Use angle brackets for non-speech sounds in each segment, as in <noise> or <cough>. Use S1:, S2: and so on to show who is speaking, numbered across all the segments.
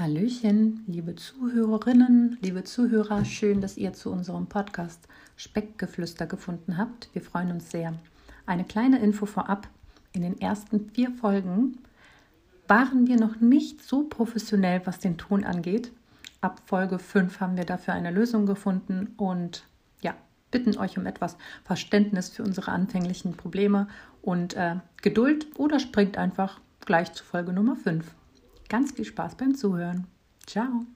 S1: Hallöchen, liebe Zuhörerinnen, liebe Zuhörer, schön, dass ihr zu unserem Podcast Speckgeflüster gefunden habt. Wir freuen uns sehr. Eine kleine Info vorab. In den ersten vier Folgen waren wir noch nicht so professionell, was den Ton angeht. Ab Folge 5 haben wir dafür eine Lösung gefunden und ja, bitten euch um etwas Verständnis für unsere anfänglichen Probleme und äh, Geduld oder springt einfach gleich zu Folge Nummer 5. Ganz viel Spaß beim Zuhören. Ciao.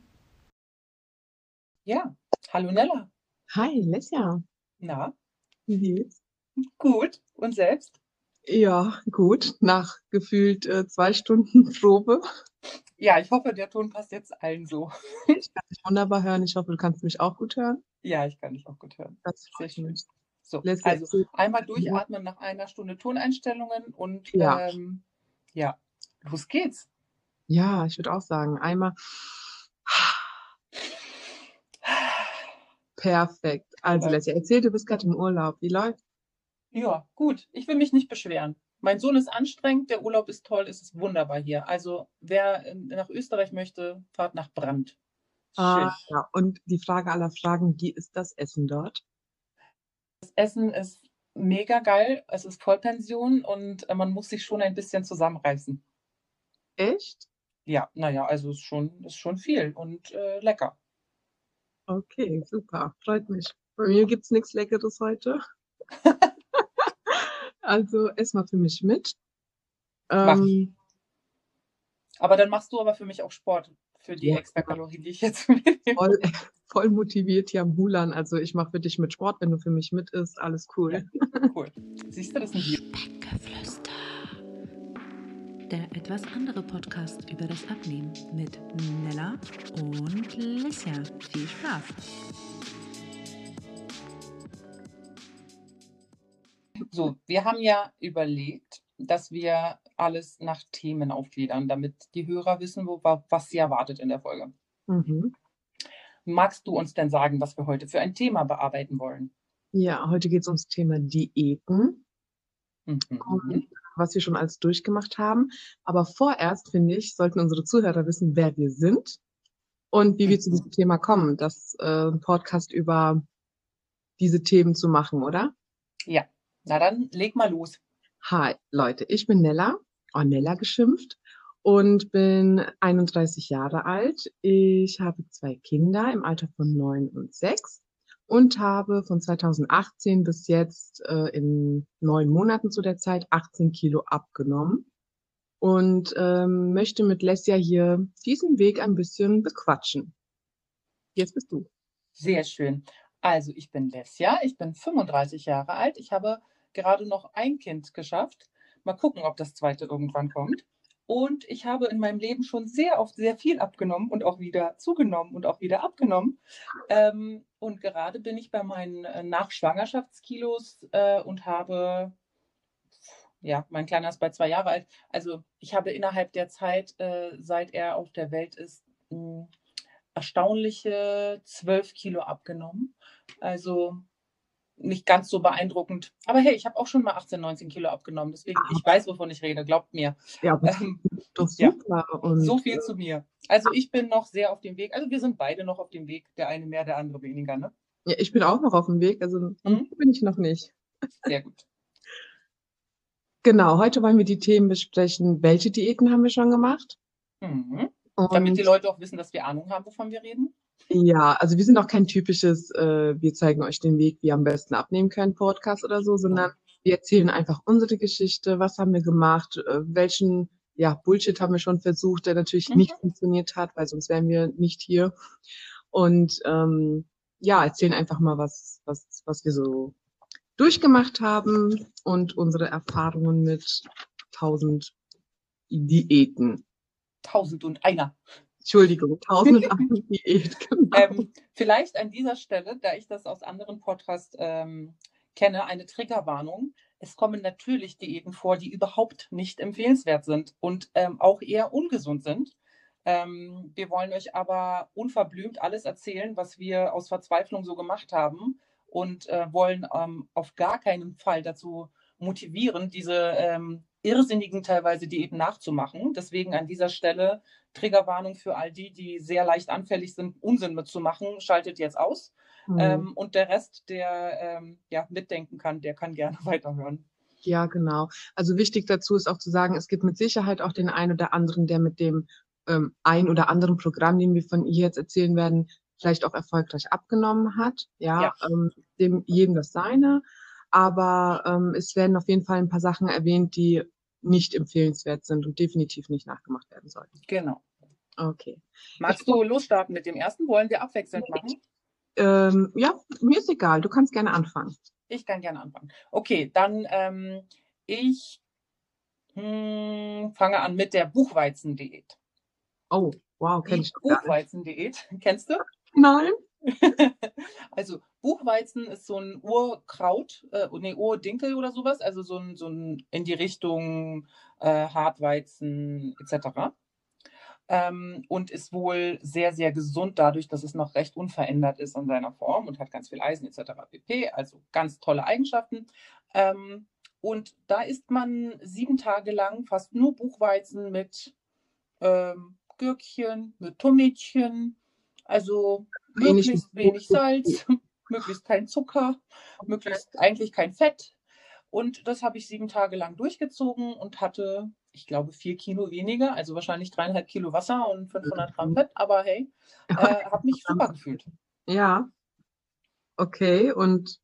S2: Ja, hallo Nella.
S3: Hi, Lesja.
S2: Na,
S3: Wie geht's?
S2: gut. Und selbst?
S3: Ja, gut. Nach gefühlt äh, zwei Stunden Probe.
S2: Ja, ich hoffe, der Ton passt jetzt allen so.
S3: Ich kann dich wunderbar hören. Ich hoffe, du kannst mich auch gut hören.
S2: Ja, ich kann dich auch gut hören.
S3: Das
S2: Sehr
S3: freut
S2: schön. So, also einmal durchatmen nach einer Stunde Toneinstellungen und
S3: Ja.
S2: ähm, ja, los geht's.
S3: Ja, ich würde auch sagen, einmal perfekt. Also. Lesja, erzähl, du bist gerade im Urlaub. Wie läuft's?
S2: Ja, gut. Ich will mich nicht beschweren. Mein Sohn ist anstrengend, der Urlaub ist toll, es ist wunderbar hier. Also, wer äh, nach Österreich möchte, fahrt nach Brand. Schön.
S3: Ah, ja. Und die Frage aller Fragen, wie ist das Essen dort?
S2: Das Essen ist mega geil, es ist Vollpension und äh, man muss sich schon ein bisschen zusammenreißen.
S3: Echt?
S2: Ja, naja, also ist schon, ist schon viel und äh, lecker.
S3: Okay, super. Freut mich. Bei mir gibt's nichts Leckeres heute. <laughs> Also, ess mal für mich mit.
S2: Mach ich.
S3: Ähm,
S2: Aber dann machst du aber für mich auch Sport, für die
S3: Ja,
S2: extra Kalorien, die ich jetzt <laughs> mitnehme.
S3: voll, voll motiviert hier am Hulan. Also ich mache für dich mit Sport, wenn du für mich mit isst, alles cool.
S2: Cool. Siehst du, das die.
S1: Speckgeflüster. Der etwas andere Podcast über das Abnehmen mit Nella und Lissia. Viel Spaß.
S2: So, wir haben ja überlegt, dass wir alles nach Themen aufgliedern, damit die Hörer wissen, wo, wa- was sie erwartet in der Folge.
S3: Mhm.
S2: Magst du uns denn sagen, was wir heute für ein Thema bearbeiten wollen?
S3: Ja, heute geht es ums Thema Diäten,
S2: Mhm.
S3: und was wir schon alles durchgemacht haben. Aber vorerst, finde ich, sollten unsere Zuhörer wissen, wer wir sind und wie wir zu diesem Thema kommen, das äh, Podcast über diese Themen zu machen, oder?
S2: Ja, na dann leg mal los.
S3: Hi, Leute, ich bin Nella, oh, Nella geschimpft und bin 31 Jahre alt. Ich habe zwei Kinder im Alter von neun und sechs und habe von 2018 bis jetzt äh, in neun Monaten zu der Zeit 18 Kilo abgenommen und ähm, möchte mit Lesja hier diesen Weg ein bisschen bequatschen. Jetzt bist du.
S2: Sehr schön. Also, ich bin Lesja, ich bin 35 Jahre alt. Ich habe gerade noch ein Kind geschafft. Mal gucken, ob das zweite irgendwann kommt. Und ich habe in meinem Leben schon sehr oft sehr viel abgenommen und auch wieder zugenommen und auch wieder abgenommen. Ähm, und gerade bin ich bei meinen äh, Nachschwangerschaftskilos äh, und habe, ja, mein Kleiner ist bei zwei Jahre alt. Also ich habe innerhalb der Zeit, äh, seit er auf der Welt ist, mh, erstaunliche zwölf Kilo abgenommen. Also nicht ganz so beeindruckend. Aber hey, ich habe auch schon mal 18, 19 Kilo abgenommen. Deswegen, ich weiß, wovon ich rede, glaubt mir.
S3: Ja,
S2: Ähm, <laughs>
S3: doch
S2: ja.
S3: super. Und
S2: so viel zu mir. Also ich bin noch sehr auf dem Weg. Also wir sind beide noch auf dem Weg. Der eine mehr, der andere weniger. Ne?
S3: ja, ich bin auch noch auf dem Weg, also
S2: Mhm.
S3: bin ich noch nicht.
S2: Sehr gut. <laughs>
S3: Genau, heute wollen wir die Themen besprechen. Welche Diäten haben wir schon gemacht?
S2: Mhm. Damit die Leute auch wissen, dass wir Ahnung haben, wovon wir reden.
S3: Ja, also wir sind auch kein typisches, äh, wir zeigen euch den Weg, wie ihr am besten abnehmen könnt, Podcast oder so, sondern wir erzählen einfach unsere Geschichte, was haben wir gemacht, äh, welchen ja, Bullshit haben wir schon versucht, der natürlich
S2: Mhm.
S3: nicht funktioniert hat, weil sonst wären wir nicht hier. Und ähm, ja, erzählen einfach mal, was, was, was wir so durchgemacht haben und unsere Erfahrungen mit tausend Diäten.
S2: Tausend und einer.
S3: Entschuldigung, tausend und eine Diät. Genau.
S2: Ähm, vielleicht an dieser Stelle, da ich das aus anderen Podcasts ähm, kenne, eine Triggerwarnung. Es kommen natürlich Diäten vor, die überhaupt nicht empfehlenswert sind und ähm, auch eher ungesund sind. Ähm, wir wollen euch aber unverblümt alles erzählen, was wir aus Verzweiflung so gemacht haben und äh, wollen ähm, auf gar keinen Fall dazu motivieren, diese ähm, irrsinnigen teilweise Diäten nachzumachen. Deswegen an dieser Stelle Triggerwarnung für all die, die sehr leicht anfällig sind, Unsinn mitzumachen, schaltet jetzt aus. Mhm. Ähm, und der Rest, der ähm, ja, mitdenken kann, der kann gerne <laughs> weiterhören.
S3: Ja, genau. Also wichtig dazu ist auch zu sagen, es gibt mit Sicherheit auch den einen oder anderen, der mit dem ähm, ein oder anderen Programm, den wir von ihr jetzt erzählen werden, vielleicht auch erfolgreich abgenommen hat. Ja, ja. Ähm, dem jedem das seine. Aber ähm, es werden auf jeden Fall ein paar Sachen erwähnt, die nicht empfehlenswert sind und definitiv nicht nachgemacht werden sollten.
S2: Genau.
S3: Okay.
S2: Magst ich, du losstarten mit dem ersten? Wollen wir abwechselnd machen?
S3: Ähm, ja, mir ist egal. Du kannst gerne anfangen.
S2: Ich kann gerne anfangen. Okay, dann ähm, ich hm, fange an mit der Buchweizendiät.
S3: Oh, wow,
S2: kenn ich Buchweizendiät. <laughs> Kennst du?
S3: Nein. <laughs>
S2: also Buchweizen ist so ein Urkraut, äh, nee, Urdinkel oder sowas, also so ein, so ein in die Richtung äh, Hartweizen etc. Ähm, und ist wohl sehr, sehr gesund dadurch, dass es noch recht unverändert ist in seiner Form und hat ganz viel Eisen etc. pp. Also ganz tolle Eigenschaften. Ähm, und da isst man sieben Tage lang fast nur Buchweizen mit ähm, Gürkchen, mit Tomätchen, also möglichst wenig Salz, <laughs> möglichst kein Zucker, möglichst eigentlich kein Fett. Und das habe ich sieben Tage lang durchgezogen und hatte, ich glaube, vier Kilo weniger, also wahrscheinlich dreieinhalb Kilo Wasser und 500 Gramm Fett. Aber hey, äh, habe mich super gefühlt.
S3: Ja. Okay. Und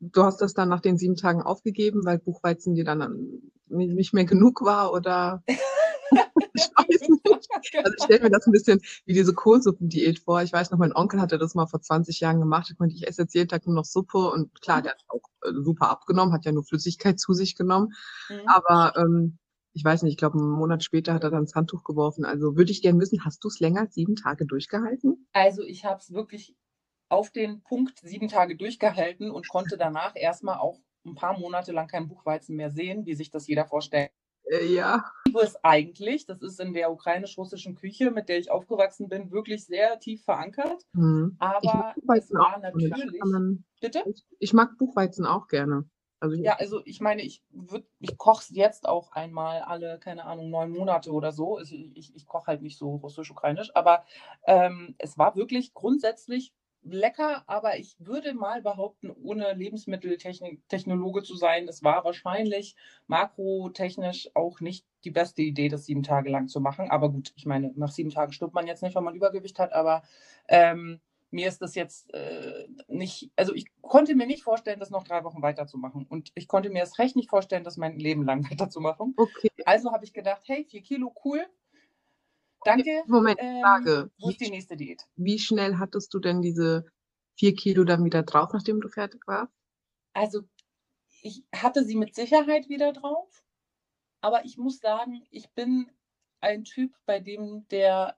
S3: du hast das dann nach den sieben Tagen aufgegeben, weil Buchweizen dir dann nicht mehr genug war oder? <laughs> Also ich stelle mir das ein bisschen wie diese Kohlsuppendiät vor. Ich weiß noch, mein Onkel hatte das mal vor 20 Jahren gemacht. Ich meinte, ich esse jetzt jeden Tag nur noch Suppe und klar, der hat auch äh, super abgenommen, hat ja nur Flüssigkeit zu sich genommen. Mhm. Aber ähm, ich weiß nicht, ich glaube, einen Monat später hat er dann das Handtuch geworfen. Also würde ich gerne wissen, hast du es länger als sieben Tage durchgehalten?
S2: Also ich habe es wirklich auf den Punkt sieben Tage durchgehalten und konnte danach erstmal auch ein paar Monate lang kein Buchweizen mehr sehen, wie sich das jeder vorstellt.
S3: Äh, ja.
S2: Ich liebe es eigentlich. Das ist in der ukrainisch-russischen Küche, mit der ich aufgewachsen bin, wirklich sehr tief verankert. Hm. Aber es war natürlich.
S3: Man, Bitte? Ich, ich, mag Buchweizen auch gerne.
S2: Also ja, also ich meine, ich, ich koche es jetzt auch einmal alle, keine Ahnung, neun Monate oder so. Also ich, ich koche halt nicht so russisch-ukrainisch, aber ähm, es war wirklich grundsätzlich lecker, aber ich würde mal behaupten, ohne Lebensmitteltechnologe zu sein, es war wahrscheinlich makrotechnisch auch nicht die beste Idee, das sieben Tage lang zu machen. Aber gut, ich meine, nach sieben Tagen stirbt man jetzt nicht, wenn man Übergewicht hat, aber ähm, mir ist das jetzt äh, nicht, also ich konnte mir nicht vorstellen, das noch drei Wochen weiterzumachen. Und ich konnte mir das recht nicht vorstellen, das mein Leben lang <laughs> weiterzumachen.
S3: Okay.
S2: Also habe ich gedacht, hey, vier Kilo, cool, Danke.
S3: Moment, ähm, Frage.
S2: Wo ist die nächste Diät?
S3: Wie schnell hattest du denn diese vier Kilo dann wieder drauf, nachdem du fertig warst?
S2: Also, ich hatte sie mit Sicherheit wieder drauf. Aber ich muss sagen, ich bin ein Typ, bei dem der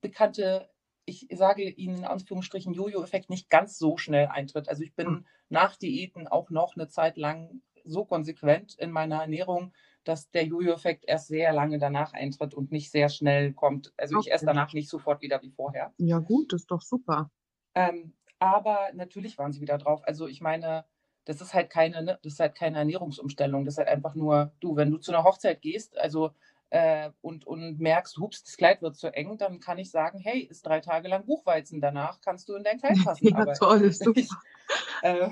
S2: bekannte, ich sage Ihnen in Anführungsstrichen, Jojo-Effekt nicht ganz so schnell eintritt. Also ich bin hm. nach Diäten auch noch eine Zeit lang so konsequent in meiner Ernährung, dass der Jojo-Effekt erst sehr lange danach eintritt und nicht sehr schnell kommt. Also okay. ich esse danach nicht sofort wieder wie vorher.
S3: Ja gut, das ist doch super.
S2: Ähm, aber natürlich waren sie wieder drauf. Also ich meine, das ist halt keine, ne, das ist halt keine Ernährungsumstellung. Das ist halt einfach nur, du, wenn du zu einer Hochzeit gehst, also äh, und, und merkst, hups, das Kleid wird zu eng, dann kann ich sagen, hey, ist drei Tage lang Buchweizen, danach kannst du in dein Kleid <laughs> passen.
S3: ja, aber toll, ist <laughs> super. Ich,
S2: äh,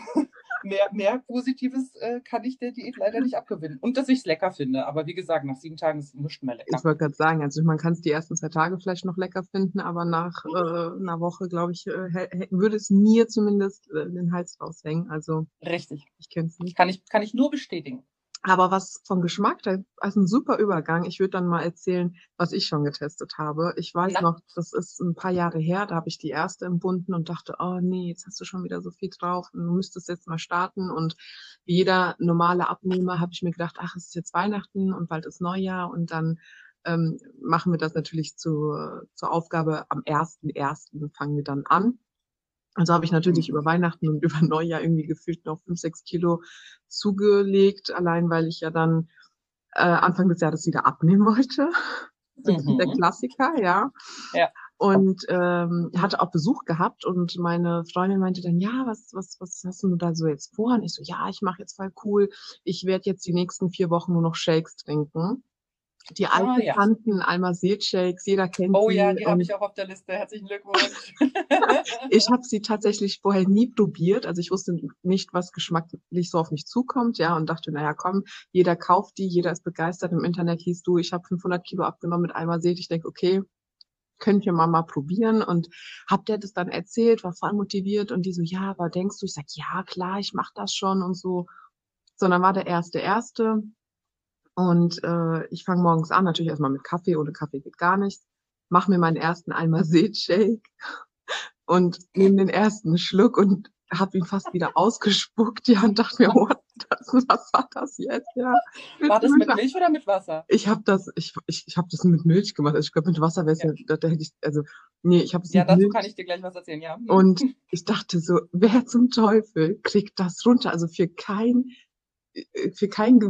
S2: mehr, mehr Positives äh, kann ich der Diät leider nicht abgewinnen. Und dass ich es lecker finde. Aber wie gesagt, nach sieben Tagen ist es nicht mehr lecker.
S3: Ich wollte gerade sagen, also man kann es die ersten zwei Tage vielleicht noch lecker finden, aber nach äh, einer Woche, glaube ich, äh, würde es mir zumindest äh, den Hals raushängen. Also
S2: Richtig.
S3: Ich kenne es nicht.
S2: Kann ich, kann ich nur bestätigen.
S3: Aber was vom Geschmack, da ist ein super Übergang. Ich würde dann mal erzählen, was ich schon getestet habe. Ich weiß Na? noch, das ist ein paar Jahre her, da habe ich die erste empfunden und dachte, oh nee, jetzt hast du schon wieder so viel drauf und du müsstest jetzt mal starten. Und wie jeder normale Abnehmer habe ich mir gedacht, ach, es ist jetzt Weihnachten und bald ist Neujahr und dann ähm, machen wir das natürlich zu, zur Aufgabe am 1.1. fangen wir dann an. Also habe ich natürlich über Weihnachten und über Neujahr irgendwie gefühlt noch fünf, sechs Kilo zugelegt, allein weil ich ja dann äh, Anfang des Jahres wieder abnehmen wollte. <laughs> Mhm. Der Klassiker, ja.
S2: ja.
S3: und ähm, hatte auch Besuch gehabt und meine Freundin meinte dann, ja, was, was, was hast du da so jetzt vor? Und ich so, ja, ich mache jetzt voll cool. Ich werde jetzt die nächsten vier Wochen nur noch Shakes trinken. Die
S2: Ah,
S3: alten
S2: ja.
S3: Kanten, Almazet-Shakes, jeder kennt
S2: Oh
S3: sie.
S2: ja, die habe ich auch auf der Liste. Herzlichen Glückwunsch. <laughs> <laughs>
S3: ich habe sie tatsächlich vorher nie probiert. Also ich wusste nicht, was geschmacklich so auf mich zukommt, ja, und dachte, naja, komm, jeder kauft die, jeder ist begeistert. Im Internet hieß du, ich habe 500 Kilo abgenommen mit Almazet. Ich denke, okay, könnt ihr mal mal probieren und hab der das dann erzählt, war voll motiviert und die so, ja, aber denkst du? Ich sag, ja, klar, ich mach das schon und so. So, dann war der erste erste und äh, ich fange morgens an, natürlich erstmal mit Kaffee, ohne Kaffee geht gar nichts. Mach mir meinen ersten Almazet-Shake <laughs> und nehme den ersten Schluck und hab ihn fast wieder ausgespuckt, ja, und dachte mir, what, das, was war das jetzt, ja?
S2: War das mit Milch oder mit Wasser?
S3: Ich habe das, ich, ich, ich habe das mit Milch gemacht. Also ich glaube, mit Wasser wäre es
S2: Ja.
S3: ja, da, da hätte ich, also, nee, ich habe es
S2: Ja,
S3: mit
S2: dazu
S3: Milch.
S2: kann ich dir gleich was erzählen, ja. <laughs>
S3: Und ich dachte so, wer zum Teufel kriegt das runter? Also für kein, äh, für kein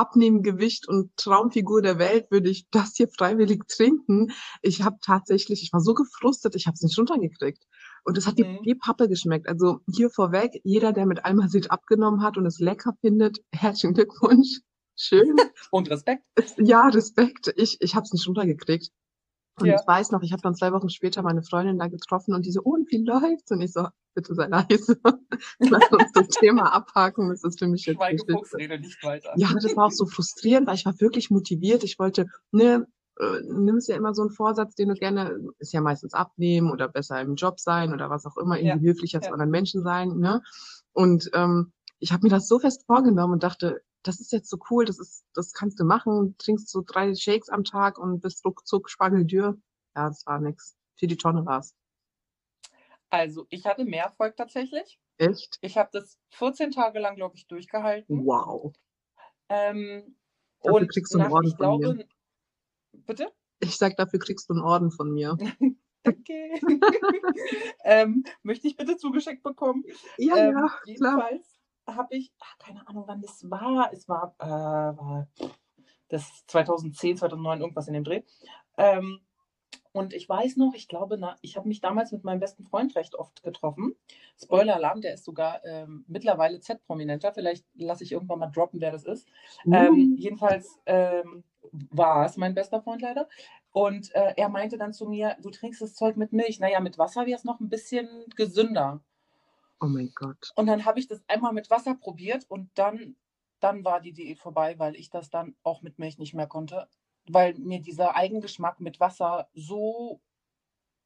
S3: Abnehmgewicht und Traumfigur der Welt würde ich das hier freiwillig trinken. Ich habe tatsächlich, ich war so gefrustet, ich habe es nicht runtergekriegt. Und es hat
S2: Mhm.
S3: wie, wie Pappe geschmeckt. Also hier vorweg, jeder, der mit Almazet abgenommen hat und es lecker findet, <laughs> herzlichen Glückwunsch. Schön.
S2: Und Respekt.
S3: Ja, Respekt. Ich, ich habe es nicht runtergekriegt. Und
S2: Ja.
S3: ich weiß noch, ich habe dann zwei Wochen später meine Freundin da getroffen und die so, oh, und wie läuft's? Und ich so, bitte sei leise. <laughs> Lass uns das Thema abhaken. Das ist für mich jetzt
S2: Schweige
S3: wichtig.
S2: Fuchs, rede nicht weiter.
S3: Ja, das war auch so frustrierend, weil ich war wirklich motiviert. Ich wollte, ne, äh, nimmst ja immer so einen Vorsatz, den du gerne, ist ja meistens abnehmen oder besser im Job sein oder was auch immer,
S2: Ja,
S3: irgendwie höflicher zu
S2: ja.
S3: anderen Menschen sein, ne? Und ähm, ich habe mir das so fest vorgenommen und dachte, das ist jetzt so cool, das ist, das kannst du machen, trinkst so drei Shakes am Tag und bist ruckzuck Spargeldür. Ja, das war nix. Für die Tonne war's.
S2: Also, ich hatte mehr Erfolg tatsächlich.
S3: Echt?
S2: Ich habe das 14 Tage lang, glaube ich, durchgehalten.
S3: Wow.
S2: Ähm,
S3: Dafür
S2: und
S3: kriegst du einen
S2: nach,
S3: Orden
S2: ich
S3: von mir.
S2: glaube, bitte?
S3: Ich sag, dafür kriegst du einen Orden von mir. <laughs>
S2: Danke. <laughs> ähm, möchte ich bitte zugeschickt bekommen?
S3: Ja,
S2: ähm,
S3: ja, klar.
S2: Habe ich, ach, keine Ahnung, wann das war. Es war, äh, war das 2010, 2009, irgendwas in dem Dreh. Ähm, und ich weiß noch, ich glaube, na, ich habe mich damals mit meinem besten Freund recht oft getroffen. Spoiler-Alarm, der ist sogar ähm, mittlerweile Z-Prominenter. Vielleicht lasse ich irgendwann mal droppen, wer das ist. Ähm,
S3: Uh,
S2: jedenfalls ähm, war es mein bester Freund leider. Und äh, er meinte dann zu mir, du trinkst das Zeug mit Milch. Naja, mit Wasser wäre es noch ein bisschen gesünder.
S3: Oh mein Gott.
S2: Und dann habe ich das einmal mit Wasser probiert und dann, dann war die Diät vorbei, weil ich das dann auch mit Milch nicht mehr konnte. Weil mir dieser Eigengeschmack mit Wasser so,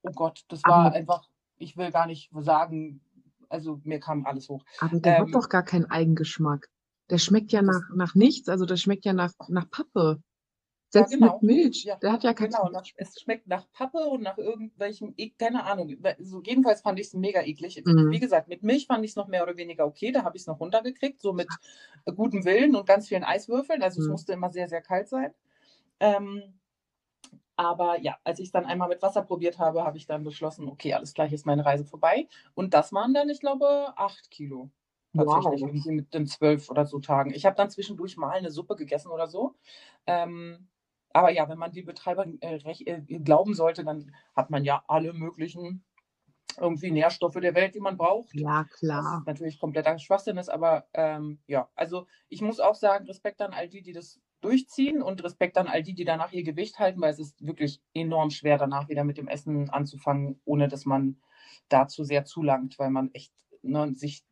S2: oh Gott, das war
S3: Aber,
S2: einfach, ich will gar nicht sagen, also mir kam alles hoch.
S3: aber der hat
S2: Ähm,
S3: doch gar keinen Eigengeschmack. Der schmeckt ja nach, nach nichts. Also der schmeckt ja nach, nach Pappe.
S2: Ja,
S3: Selbst mit
S2: genau.
S3: Milch.
S2: Ja,
S3: Der hat ja keinen
S2: genau. Nach, es schmeckt nach Pappe und nach irgendwelchem, e- keine Ahnung. So, jedenfalls fand ich es mega eklig. Wie
S3: Mhm.
S2: gesagt, mit Milch fand ich es noch mehr oder weniger okay. Da habe ich es noch runtergekriegt, so mit äh, gutem Willen und ganz vielen Eiswürfeln. Also es
S3: Mhm.
S2: musste immer sehr, sehr kalt sein. Ähm, aber ja, als ich es dann einmal mit Wasser probiert habe, habe ich dann beschlossen, okay, alles gleich ist meine Reise vorbei. Und das waren dann, ich glaube, acht Kilo. Tatsächlich,
S3: Wow.
S2: irgendwie mit den zwölf oder so Tagen. Ich habe dann zwischendurch mal eine Suppe gegessen oder so. Ähm, aber ja, wenn man die Betreiber äh, rech- äh, glauben sollte, dann hat man ja alle möglichen irgendwie Nährstoffe der Welt, die man braucht.
S3: Ja,
S2: Was
S3: klar.
S2: natürlich kompletter Schwachsinn ist, aber ähm, ja, also ich muss auch sagen, Respekt an all die, die das durchziehen und Respekt an all die, die danach ihr Gewicht halten, weil es ist wirklich enorm schwer, danach wieder mit dem Essen anzufangen, ohne dass man dazu sehr zulangt, weil man echt ne, sich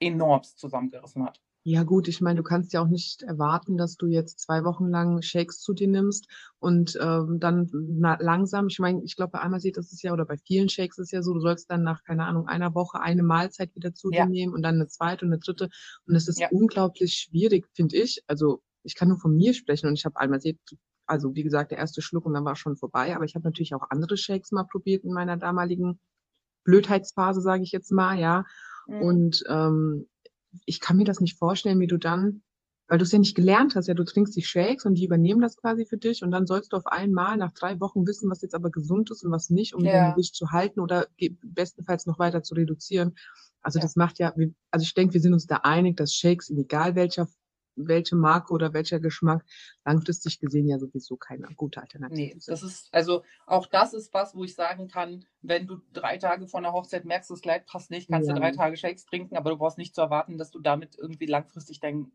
S2: enormst zusammengerissen hat.
S3: Ja gut, ich meine, du kannst ja auch nicht erwarten, dass du jetzt zwei Wochen lang Shakes zu dir nimmst und ähm, dann na, langsam, ich meine, ich glaube, bei das ist ja, oder bei vielen Shakes ist es ja so, du sollst dann nach, keine Ahnung, einer Woche eine Mahlzeit wieder zu dir
S2: Ja,
S3: nehmen und dann eine zweite und eine dritte. Und es ist
S2: ja,
S3: unglaublich schwierig, finde ich. Also ich kann nur von mir sprechen und ich habe einmal sieht, also wie gesagt, der erste Schluck und dann war schon vorbei. Aber ich habe natürlich auch andere Shakes mal probiert in meiner damaligen Blödheitsphase, sage ich jetzt mal, ja.
S2: mhm.
S3: Und ähm, ich kann mir das nicht vorstellen, wie du dann, weil du es ja nicht gelernt hast, ja, du trinkst die Shakes und die übernehmen das quasi für dich und dann sollst du auf einmal nach drei Wochen wissen, was jetzt aber gesund ist und was nicht, um dein
S2: ja,
S3: Gewicht zu halten oder bestenfalls noch weiter zu reduzieren. Also
S2: ja,
S3: das macht ja, also ich denke, wir sind uns da einig, dass Shakes in egal welcher welche Marke oder welcher Geschmack langfristig gesehen ja sowieso keine gute Alternative
S2: Nee,
S3: sind.
S2: das ist, also auch das ist was, wo ich sagen kann, wenn du drei Tage vor einer Hochzeit merkst, das Kleid passt nicht, kannst
S3: Ja.
S2: du drei Tage Shakes trinken, aber du brauchst nicht zu erwarten, dass du damit irgendwie langfristig dein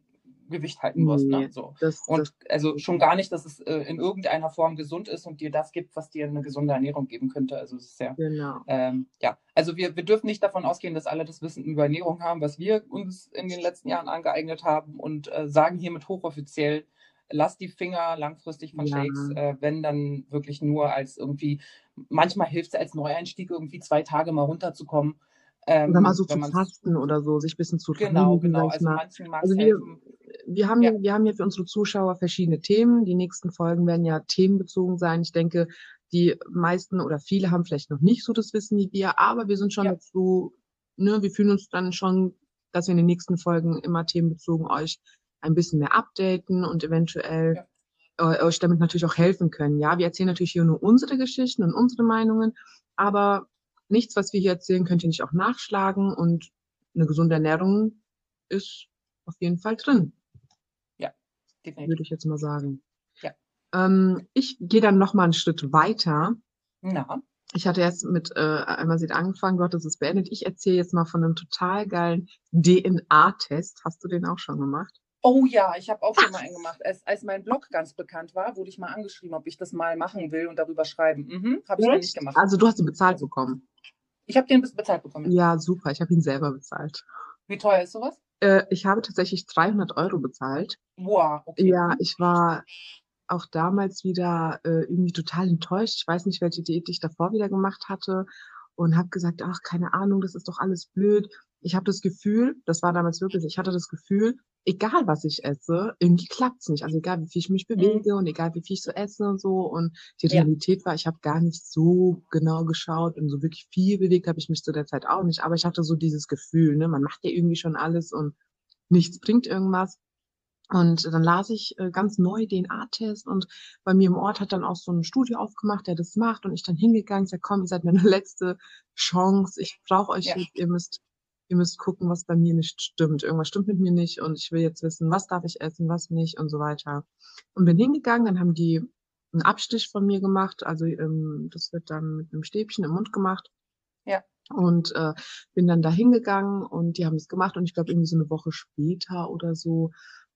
S2: Gewicht halten wirst.
S3: Nee,
S2: Ne? So.
S3: das,
S2: Und also schon gar nicht, dass es äh, in irgendeiner Form gesund ist und dir das gibt, was dir eine gesunde Ernährung geben könnte. Also es ist ja,
S3: genau.
S2: ähm, ja, also wir, wir dürfen nicht davon ausgehen, dass alle das Wissen über Ernährung haben, was wir uns in den letzten Jahren angeeignet haben und äh, sagen hiermit hochoffiziell, lass die Finger langfristig von
S3: Ja.
S2: Shakes, äh, wenn dann wirklich nur als irgendwie, manchmal hilft es als Neueinstieg irgendwie zwei Tage mal runterzukommen. Ähm,
S3: Oder mal so
S2: wenn
S3: zu fasten oder so, sich ein bisschen zu
S2: Genau,
S3: reinigen,
S2: genau.
S3: ich
S2: Also manchen mag
S3: Also
S2: es
S3: wir,
S2: helfen.
S3: Wir, haben,
S2: Ja.
S3: ja. wir haben ja für unsere Zuschauer verschiedene Themen. Die nächsten Folgen werden ja themenbezogen sein. Ich denke, die meisten oder viele haben vielleicht noch nicht so das Wissen wie wir, aber wir sind schon
S2: Ja.
S3: dazu, ne, wir fühlen uns dann schon, dass wir in den nächsten Folgen immer themenbezogen euch ein bisschen mehr updaten und eventuell äh, euch damit natürlich auch helfen können. Ja, wir erzählen natürlich hier nur unsere Geschichten und unsere Meinungen, aber nichts, was wir hier erzählen, könnt ihr nicht auch nachschlagen und eine gesunde Ernährung ist auf jeden Fall drin,
S2: Definitiv.
S3: würde ich jetzt mal sagen.
S2: Ja.
S3: Ähm, ich gehe dann noch mal einen Schritt weiter.
S2: Na,
S3: Ich hatte erst mit äh, einmal sieht angefangen, du hattest es beendet. Ich erzähle jetzt mal von einem total geilen DNA-Test. Hast du den auch schon gemacht?
S2: Oh ja, ich habe auch schon mal einen gemacht. Als, als mein Blog ganz bekannt war, wurde ich mal angeschrieben, ob ich das mal machen will und darüber schreiben. Mhm, habe ich noch nicht gemacht.
S3: Also du hast ihn bezahlt bekommen.
S2: Ich habe den bis bezahlt bekommen.
S3: Ja, super. Ich habe ihn selber bezahlt.
S2: Wie teuer ist sowas?
S3: Äh, ich habe tatsächlich 300 Euro bezahlt.
S2: Wow, okay.
S3: Ja, ich war auch damals wieder äh, irgendwie total enttäuscht. Ich weiß nicht, welche Diät ich davor wieder gemacht hatte und habe gesagt, ach, keine Ahnung, das ist doch alles blöd. Ich habe das Gefühl, das war damals wirklich, ich hatte das Gefühl, egal was ich esse, irgendwie klappt's nicht. Also egal, wie viel ich mich bewege und egal, wie viel ich so esse und so. Und die
S2: Ja.
S3: Realität war, ich habe gar nicht so genau geschaut und so wirklich viel bewegt habe ich mich zu der Zeit auch nicht. Aber ich hatte so dieses Gefühl, ne, man macht ja irgendwie schon alles und nichts bringt irgendwas. Und dann las ich äh, ganz neu DNA-Test und bei mir im Ort hat dann auch so ein Studio aufgemacht, der das macht und ich dann hingegangen, ich sag, komm, ihr seid meine <laughs> letzte Chance, ich brauche euch
S2: Ja.
S3: jetzt, ihr müsst, ihr müsst gucken, was bei mir nicht stimmt. Irgendwas stimmt mit mir nicht und ich will jetzt wissen, was darf ich essen, was nicht und so weiter. Und bin hingegangen, dann haben die einen Abstich von mir gemacht, also ähm, das wird dann mit einem Stäbchen im Mund gemacht.
S2: Ja.
S3: Und äh, bin dann da hingegangen und die haben es gemacht und ich glaube irgendwie so eine Woche später oder so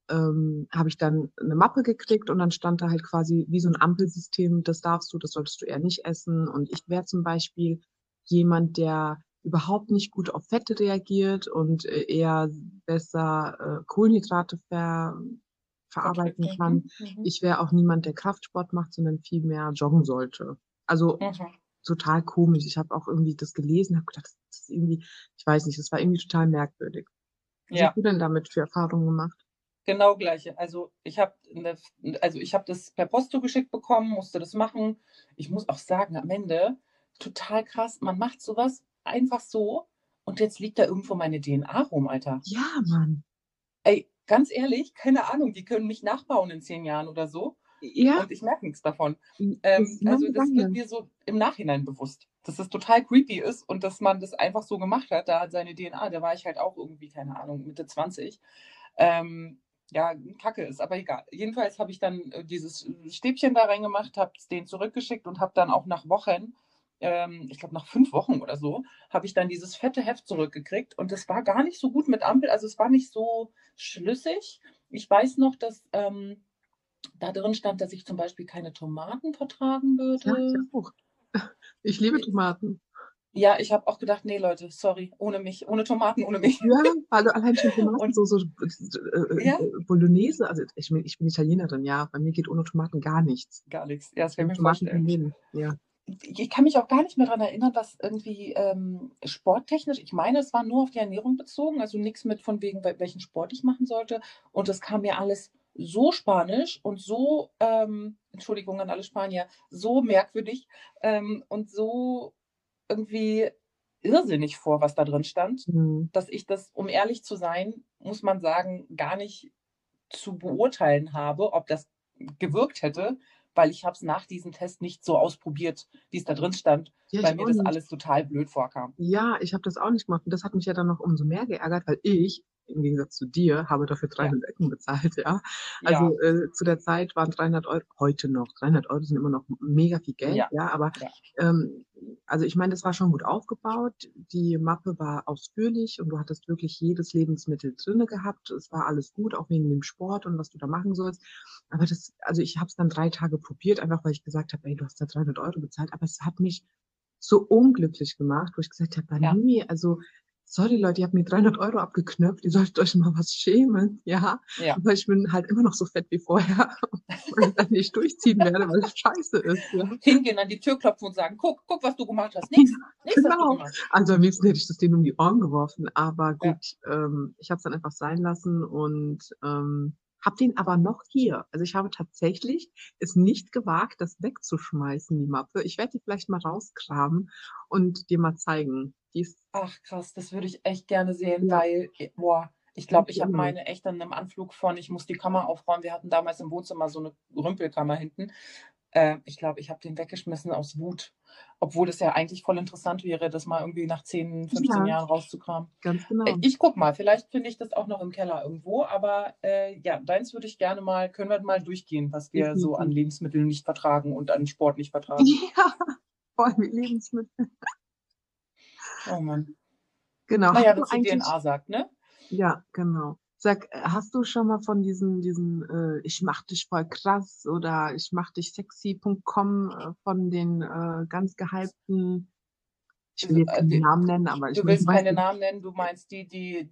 S3: ähm, habe ich dann eine Mappe gekriegt und dann stand da halt quasi wie so ein Ampelsystem, das darfst du, das solltest du eher nicht essen. Und ich wäre zum Beispiel jemand, der überhaupt nicht gut auf Fette reagiert und äh, eher besser äh, Kohlenhydrate ver verarbeiten kann.
S2: Mhm.
S3: Ich wäre auch niemand, der Kraftsport macht, sondern viel mehr joggen sollte. Also
S2: Mhm.
S3: total komisch. Ich habe auch irgendwie das gelesen, habe gedacht, das ist irgendwie, ich weiß nicht, das war irgendwie total merkwürdig. Was
S2: Ja.
S3: hast du denn damit für Erfahrungen gemacht?
S2: Genau gleiche. Also ich habe also ich habe das per Post zugeschickt bekommen, musste das machen. Ich muss auch sagen, am Ende total krass, man macht sowas einfach so und jetzt liegt da irgendwo meine DNA rum, Alter.
S3: Ja, Mann.
S2: Ey, ganz ehrlich, keine Ahnung, die können mich nachbauen in zehn Jahren oder so
S3: Ja,
S2: und ich merke nichts davon.
S3: das
S2: Ähm, also das wird mir so im Nachhinein bewusst, dass es total creepy ist und dass man das einfach so gemacht hat. Da hat seine DNA, da war ich halt auch irgendwie, keine Ahnung, Mitte 20. Ähm, ja, Kacke ist, aber egal. Jedenfalls habe ich dann äh, dieses Stäbchen da reingemacht, habe es denen zurückgeschickt und habe dann auch nach Wochen, ähm, ich glaube nach fünf Wochen oder so, habe ich dann dieses fette Heft zurückgekriegt und es war gar nicht so gut mit Ampel, also es war nicht so schlüssig. Ich weiß noch, dass ähm, da drin stand, dass ich zum Beispiel keine Tomaten vertragen
S3: Ja,
S2: würde.
S3: auch. <laughs> Ich liebe Tomaten.
S2: Ja, ich habe auch gedacht, nee, Leute, sorry, ohne mich, ohne Tomaten, ohne mich.
S3: Ja, also allein schon Tomaten, <laughs>
S2: Und-
S3: so, so äh,
S2: Ja.
S3: äh, Bolognese, also ich bin, ich bin Italienerin, ja, bei mir geht ohne Tomaten gar nichts.
S2: Gar nichts. Ja, das ich mir
S3: Tomaten
S2: vorstellen.
S3: Ja.
S2: Ich kann mich auch gar nicht mehr daran erinnern, was irgendwie ähm, sporttechnisch, ich meine, es war nur auf die Ernährung bezogen, also nichts mit von wegen, wel- welchen Sport ich machen sollte. Und es kam mir alles so spanisch und so, ähm, Entschuldigung an alle Spanier, so merkwürdig ähm, und so irgendwie irrsinnig vor, was da drin stand,
S3: Hm.
S2: dass ich das, um ehrlich zu sein, muss man sagen, gar nicht zu beurteilen habe, ob das gewirkt hätte, weil ich habe es nach diesem Test nicht so ausprobiert, wie es da drin stand,
S3: Ja,
S2: weil mir das
S3: nicht.
S2: alles total blöd vorkam.
S3: Ja, ich habe das auch nicht gemacht. Und das hat mich ja dann noch umso mehr geärgert, weil ich im Gegensatz zu dir, habe dafür 300 ja. Ecken bezahlt, ja. Also ja. Äh, zu der Zeit waren 300 Euro, heute noch, 300 Euro sind immer noch mega viel Geld, ja, ja aber ähm, also ich meine, das war schon gut aufgebaut. Die Mappe war ausführlich und du hattest wirklich jedes Lebensmittel drinne gehabt. Es war alles gut, auch wegen dem Sport und was du da machen sollst. Aber das, also ich habe es dann drei Tage probiert, einfach weil ich gesagt habe, ey, du hast da 300 Euro bezahlt. Aber es hat mich so unglücklich gemacht, wo ich gesagt habe, ja. nee, also sorry Leute, ihr habt mir 300 Euro abgeknöpft, ihr solltet euch mal was schämen, ja. ja. Aber ich bin halt immer noch so fett wie vorher <laughs> und ich dann nicht durchziehen werde, weil es scheiße ist. Ja.
S2: Hingehen, an die Tür klopfen und sagen, guck, guck, was du gemacht hast. Nichts, nichts
S3: genau. Also am liebsten hätte ich das denen um die Ohren geworfen, aber gut, ja. ähm, ich habe es dann einfach sein lassen und ähm, habe den aber noch hier. Also ich habe tatsächlich es nicht gewagt, das wegzuschmeißen, die Mappe. Ich werde die vielleicht mal rausgraben und dir mal zeigen.
S2: Ach krass, das würde ich echt gerne sehen, ja. weil, äh, boah, ich glaube, ich habe meine echt an einem Anflug von, ich muss die Kammer aufräumen. Wir hatten damals im Wohnzimmer so eine Rümpelkammer hinten. Äh, ich glaube, ich habe den weggeschmissen aus Wut. Obwohl es ja eigentlich voll interessant wäre, das mal irgendwie nach 10, 15 ja. Jahren rauszukramen.
S3: Ganz genau.
S2: Äh, ich guck mal, vielleicht finde ich das auch noch im Keller irgendwo. Aber äh, ja, deins würde ich gerne mal, können wir mal durchgehen, was wir mhm. so an Lebensmitteln nicht vertragen und an Sport nicht <laughs> vertragen.
S3: Ja, vor allem Lebensmittel.
S2: Oh Mann.
S3: Genau.
S2: Naja, was die DNA sagt, ne?
S3: Ja, genau. Sag, hast du schon mal von diesen, diesen äh, ich mach dich voll krass oder ich mach dich sexy.com äh, von den äh, ganz gehypten, ich will jetzt äh, keine Namen nennen, aber ich
S2: Du willst keine Namen nennen, du meinst die, die,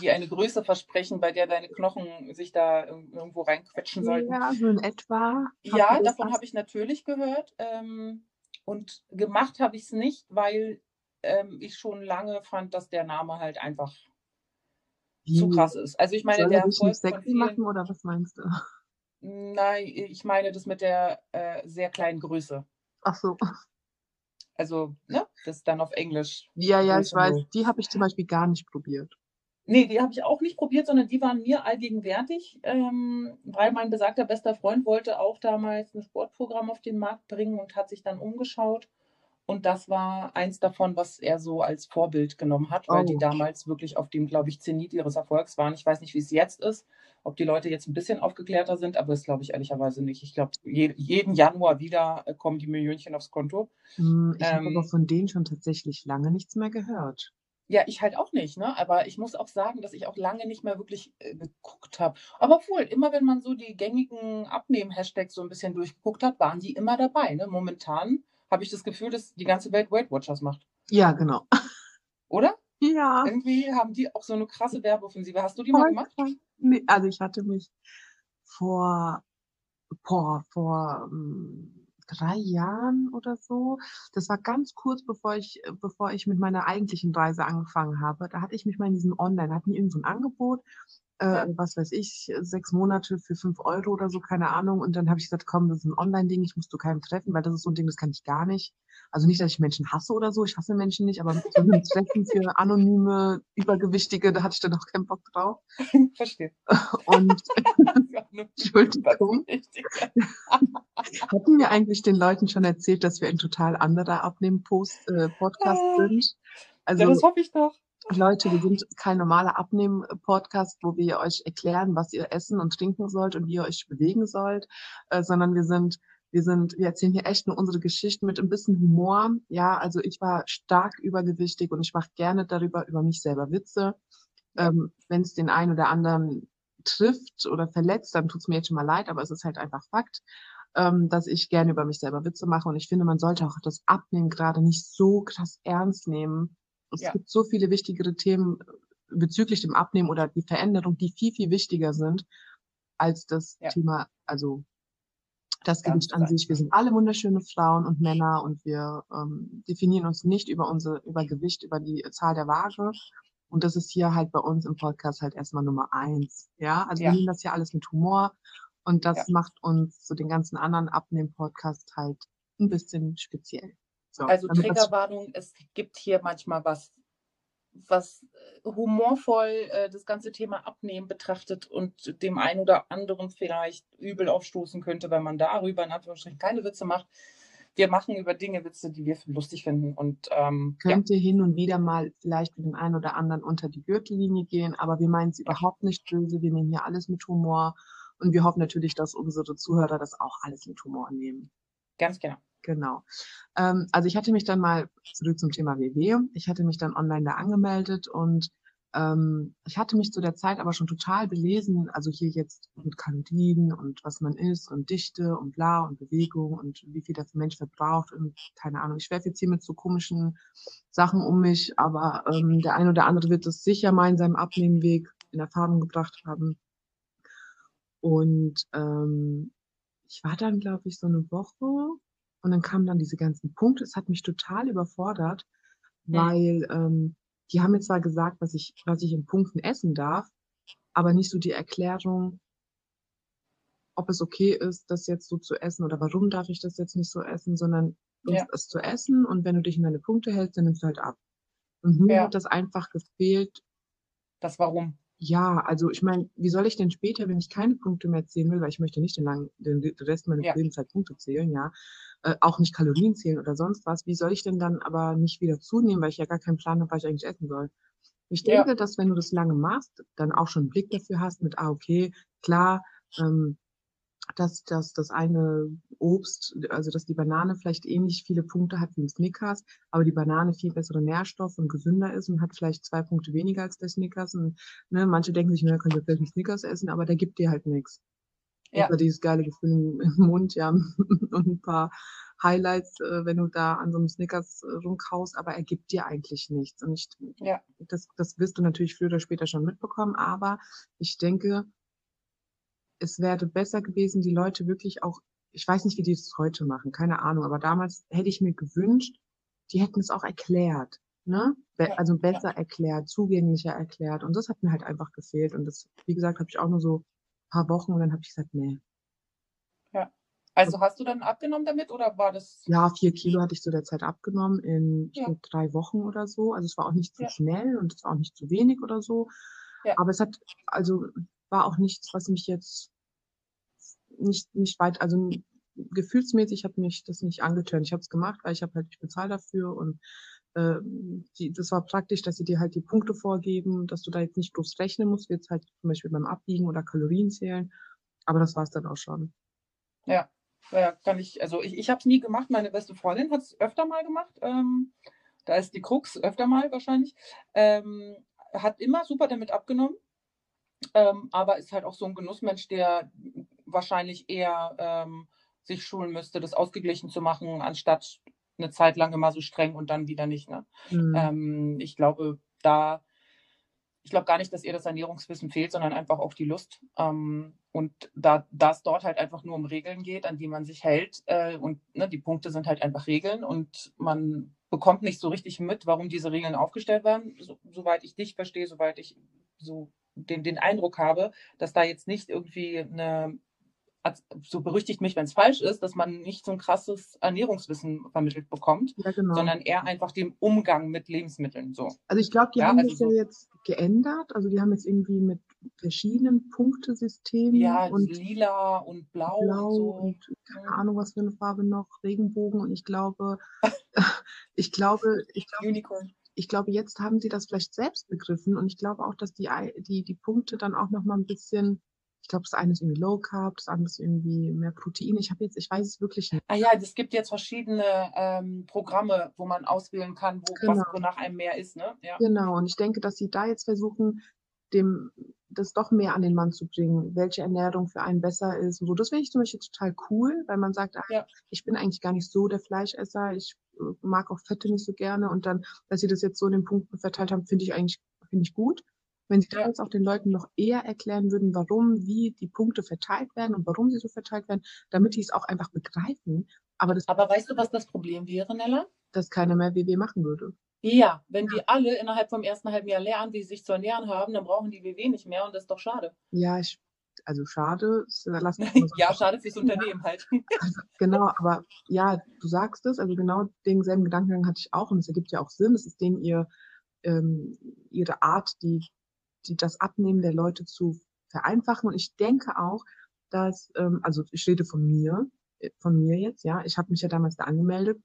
S2: die eine Größe versprechen, bei der deine Knochen sich da irgendwo reinquetschen sollten.
S3: Ja, so in etwa.
S2: Ja, davon habe ich natürlich gehört. Ähm, und gemacht habe ich es nicht, weil ähm, ich schon lange fand, dass der Name halt einfach? Zu krass ist. Also ich meine,
S3: Soll
S2: der
S3: er nicht sexy vielen, machen oder was meinst du? <laughs>
S2: Nein, ich meine das mit der äh, sehr kleinen Größe.
S3: Ach so.
S2: Also, ne, das ist dann auf Englisch.
S3: Ja, ja, ich weiß. Die habe ich zum Beispiel gar nicht probiert.
S2: Nee, die habe ich auch nicht probiert, sondern die waren mir allgegenwärtig, ähm, weil mein besagter bester Freund wollte auch damals ein Sportprogramm auf den Markt bringen und hat sich dann umgeschaut und das war eins davon, was er so als Vorbild genommen hat, weil oh. die damals wirklich auf dem, glaube ich, Zenit ihres Erfolgs waren. Ich weiß nicht, wie es jetzt ist, ob die Leute jetzt ein bisschen aufgeklärter sind, aber das glaube ich ehrlicherweise nicht. Ich glaube, je, jeden Januar wieder äh, kommen die Millionchen aufs Konto.
S3: Hm, ich ähm, habe aber von denen schon tatsächlich lange nichts mehr gehört.
S2: Ja, ich halt auch nicht, ne? Aber ich muss auch sagen, dass ich auch lange nicht mehr wirklich äh, geguckt habe. Aber wohl, immer wenn man so die gängigen Abnehmen-Hashtags so ein bisschen durchgeguckt hat, waren die immer dabei. Ne? Momentan habe ich das Gefühl, dass die ganze Welt Weight Watchers macht.
S3: Ja, genau.
S2: Oder?
S3: Ja.
S2: Irgendwie haben die auch so eine krasse Werbeoffensive. Hast du die mal gemacht?
S3: Nee, also ich hatte mich vor, vor, vor um, drei Jahren oder so. Das war ganz kurz bevor ich, bevor ich mit meiner eigentlichen Reise angefangen habe. Da hatte ich mich mal in diesem Online, hatten die irgend so ein Angebot äh, was weiß ich, sechs Monate für fünf Euro oder so, keine Ahnung. Und dann habe ich gesagt, komm, das ist ein Online-Ding, ich muss zu keinem treffen, weil das ist so ein Ding, das kann ich gar nicht. Also nicht, dass ich Menschen hasse oder so, ich hasse Menschen nicht, aber so ein Treffen für anonyme, übergewichtige, da hatte ich dann auch keinen Bock drauf. <laughs>
S2: Verstehe.
S3: Und <laughs> <laughs> Entschuldigung. Hatten wir eigentlich den Leuten schon erzählt, dass wir ein total anderer Abnehmen-Podcast äh, sind?
S2: Also, ja, das hoffe ich doch.
S3: Leute, wir sind kein normaler Abnehmen-Podcast, wo wir euch erklären, was ihr essen und trinken sollt und wie ihr euch bewegen sollt, äh, sondern wir sind, wir sind, wir erzählen hier echt nur unsere Geschichten mit ein bisschen Humor. Ja, also ich war stark übergewichtig und ich mache gerne darüber über mich selber Witze. Ähm, Wenn es den einen oder anderen trifft oder verletzt, dann tut's mir jetzt schon mal leid, aber es ist halt einfach Fakt, ähm, dass ich gerne über mich selber Witze mache und ich finde, man sollte auch das Abnehmen gerade nicht so krass ernst nehmen es ja. gibt so viele wichtigere Themen bezüglich dem Abnehmen oder die Veränderung, die viel, viel wichtiger sind als das ja. Thema, also das Ganz Gewicht an sich. Wir sind alle wunderschöne Frauen und Männer und wir ähm, definieren uns nicht über unsere, über Gewicht, über die Zahl der Waage. Und das ist hier halt bei uns im Podcast halt erstmal Nummer eins. Ja, also ja. wir nehmen das hier alles mit Humor und das ja. macht uns so den ganzen anderen Abnehmen-Podcast halt ein bisschen speziell.
S2: So, also Triggerwarnung, es gibt hier manchmal was, was äh, humorvoll äh, das ganze Thema Abnehmen betrachtet und dem einen oder anderen vielleicht übel aufstoßen könnte, wenn man darüber in Anführungsstrichen keine Witze macht. wir machen über Dinge Witze, die wir lustig finden. Und ähm, ja,
S3: Könnte hin und wieder mal vielleicht mit dem einen oder anderen unter die Gürtellinie gehen, aber wir meinen es überhaupt nicht böse. Wir nehmen hier alles mit Humor und wir hoffen natürlich, dass unsere Zuhörer das auch alles mit Humor nehmen.
S2: ganz genau.
S3: Genau. Ähm, also ich hatte mich dann mal zurück zum Thema WW. Ich hatte mich dann online da angemeldet und ähm, ich hatte mich zu der Zeit aber schon total belesen, also hier jetzt mit Kalorien und was man isst und Dichte und bla und Bewegung und wie viel das Mensch verbraucht und keine Ahnung. Ich werfe jetzt hier mit so komischen Sachen um mich, aber ähm, der ein oder andere wird das sicher mal in seinem Abnehmweg in Erfahrung gebracht haben. Und ähm, ich war dann, glaube ich, so eine Woche und dann kamen dann diese ganzen Punkte. Es hat mich total überfordert, weil ähm, die haben mir zwar gesagt, was ich, was ich in Punkten essen darf, aber nicht so die Erklärung, ob es okay ist, das jetzt so zu essen oder warum darf ich das jetzt nicht so essen, sondern
S2: Ja.
S3: es zu essen und wenn du dich in deine Punkte hältst, dann nimmst du halt ab. Und mir
S2: Ja.
S3: hat das einfach gefehlt,
S2: Das Warum.
S3: Ja, also ich meine, wie soll ich denn später, wenn ich keine Punkte mehr zählen will, weil ich möchte nicht den, langen, den Rest meines
S2: Ja.
S3: Lebens halt Punkte zählen, ja, äh, auch nicht Kalorien zählen oder sonst was, wie soll ich denn dann aber nicht wieder zunehmen, weil ich ja gar keinen Plan habe, was ich eigentlich essen soll. Ich
S2: Ja.
S3: denke, dass wenn du das lange machst, dann auch schon einen Blick dafür hast mit, ah, okay, klar, ähm, dass, dass das eine Obst, also dass die Banane vielleicht ähnlich viele Punkte hat wie ein Snickers, aber die Banane viel bessere Nährstoffe und gesünder ist und hat vielleicht zwei Punkte weniger als der Snickers. Und ne, manche denken sich, na, könnt ihr vielleicht einen Snickers essen, aber der gibt dir halt nichts.
S2: Ja.
S3: Außer dieses geile Gefühl im, im Mund, ja, <laughs> und ein paar Highlights, äh, wenn du da an so einem Snickers äh, rumkaust, aber er gibt dir eigentlich nichts. Und ich,
S2: Ja.
S3: das, das wirst du natürlich früher oder später schon mitbekommen, aber ich denke, es wäre besser gewesen, die Leute wirklich auch, ich weiß nicht, wie die das heute machen, keine Ahnung, aber damals hätte ich mir gewünscht, die hätten es auch erklärt, ne? Be
S2: Ja,
S3: also besser erklärt, zugänglicher erklärt. Und das hat mir halt einfach gefehlt. Und das, wie gesagt, habe ich auch nur so ein paar Wochen und dann habe ich gesagt, nee.
S2: Also hast du dann abgenommen damit oder war das?
S3: Ja, vier Kilo hatte ich zu der Zeit abgenommen in
S2: Ja.
S3: drei Wochen oder so. Also es war auch nicht zu
S2: Ja.
S3: schnell und es war auch nicht zu wenig oder so.
S2: Ja.
S3: Aber es hat, also war auch nichts, was mich jetzt nicht, nicht weit, also gefühlsmäßig hat mich das nicht angetönt. Ich habe es gemacht, weil ich habe halt, ich bezahle dafür und äh, die, das war praktisch, dass sie dir halt die Punkte vorgeben, dass du da jetzt nicht groß rechnen musst, wie jetzt halt zum Beispiel beim Abwiegen oder Kalorien zählen. Aber das war es dann auch schon.
S2: Ja, ja kann ich, also ich, ich habe es nie gemacht. Meine beste Freundin hat es öfter mal gemacht. Ähm, da ist die Krux öfter mal wahrscheinlich. Ähm, hat immer super damit abgenommen. Ähm, aber ist halt auch so ein Genussmensch, der wahrscheinlich eher ähm, sich schulen müsste, das ausgeglichen zu machen, anstatt eine Zeit lang immer so streng und dann wieder nicht. Ne?
S3: Mhm.
S2: Ähm, ich glaube, da, ich glaube gar nicht, dass ihr das Ernährungswissen fehlt, sondern einfach auch die Lust. Ähm, und da es dort halt einfach nur um Regeln geht, an die man sich hält, äh, und ne, die Punkte sind halt einfach Regeln und man bekommt nicht so richtig mit, warum diese Regeln aufgestellt werden, so, soweit ich dich verstehe, soweit ich so den, den Eindruck habe, dass da jetzt nicht irgendwie eine so berüchtigt mich, wenn es falsch ist, dass man nicht so ein krasses Ernährungswissen vermittelt bekommt,
S3: ja, genau.
S2: sondern eher einfach den Umgang mit Lebensmitteln. So.
S3: Also ich glaube, die
S2: Ja,
S3: haben
S2: also
S3: das
S2: so-
S3: ja jetzt geändert. Also die haben jetzt irgendwie mit verschiedenen Punktesystemen
S2: Ja,
S3: und
S2: lila und blau,
S3: blau
S2: und so.
S3: und keine Ahnung, was für eine Farbe noch, Regenbogen. Und ich glaube, <laughs> ich glaube, ich glaube,
S2: Unicorn.
S3: ich glaube, jetzt haben sie das vielleicht selbst begriffen. Und ich glaube auch, dass die, die, die Punkte dann auch noch mal ein bisschen, ich glaube, das eine ist irgendwie Low Carb, das andere ist irgendwie mehr Protein. Ich habe jetzt, ich weiß es wirklich nicht.
S2: Ah ja, es gibt jetzt verschiedene ähm, Programme, wo man auswählen kann, wo,
S3: Genau.
S2: was, wonach einem mehr ist. Ne? Ja.
S3: Genau, und ich denke, dass sie da jetzt versuchen, dem das doch mehr an den Mann zu bringen, welche Ernährung für einen besser ist und so. Das finde ich zum Beispiel total cool, weil man sagt, ah,
S2: Ja.
S3: ich bin eigentlich gar nicht so der Fleischesser, ich äh, mag auch Fette nicht so gerne und dann, dass sie das jetzt so in den Punkten verteilt haben, finde ich eigentlich finde ich gut. Wenn sie da jetzt auch den Leuten noch eher erklären würden, warum, wie die Punkte verteilt werden und warum sie so verteilt werden, damit die es auch einfach begreifen, aber das,
S2: Aber weißt du, was das Problem wäre, Nella?
S3: dass keiner mehr WW machen würde.
S2: Ja, wenn die alle innerhalb vom ersten halben Jahr lernen, wie sie sich zu ernähren haben, dann brauchen die WW nicht mehr und das ist doch schade.
S3: Ja, ich, also schade, es- lass mich mal so <laughs>
S2: ja, schade fürs Unternehmen halt.
S3: Genau, aber ja, du sagst es, also genau denselben Gedankengang hatte ich auch und es ergibt ja auch Sinn. Es ist denen ihr, ähm, ihre Art, die, die das Abnehmen der Leute zu vereinfachen. Und ich denke auch, dass, ähm, also ich rede von mir, von mir jetzt, ja. Ich habe mich ja damals da angemeldet,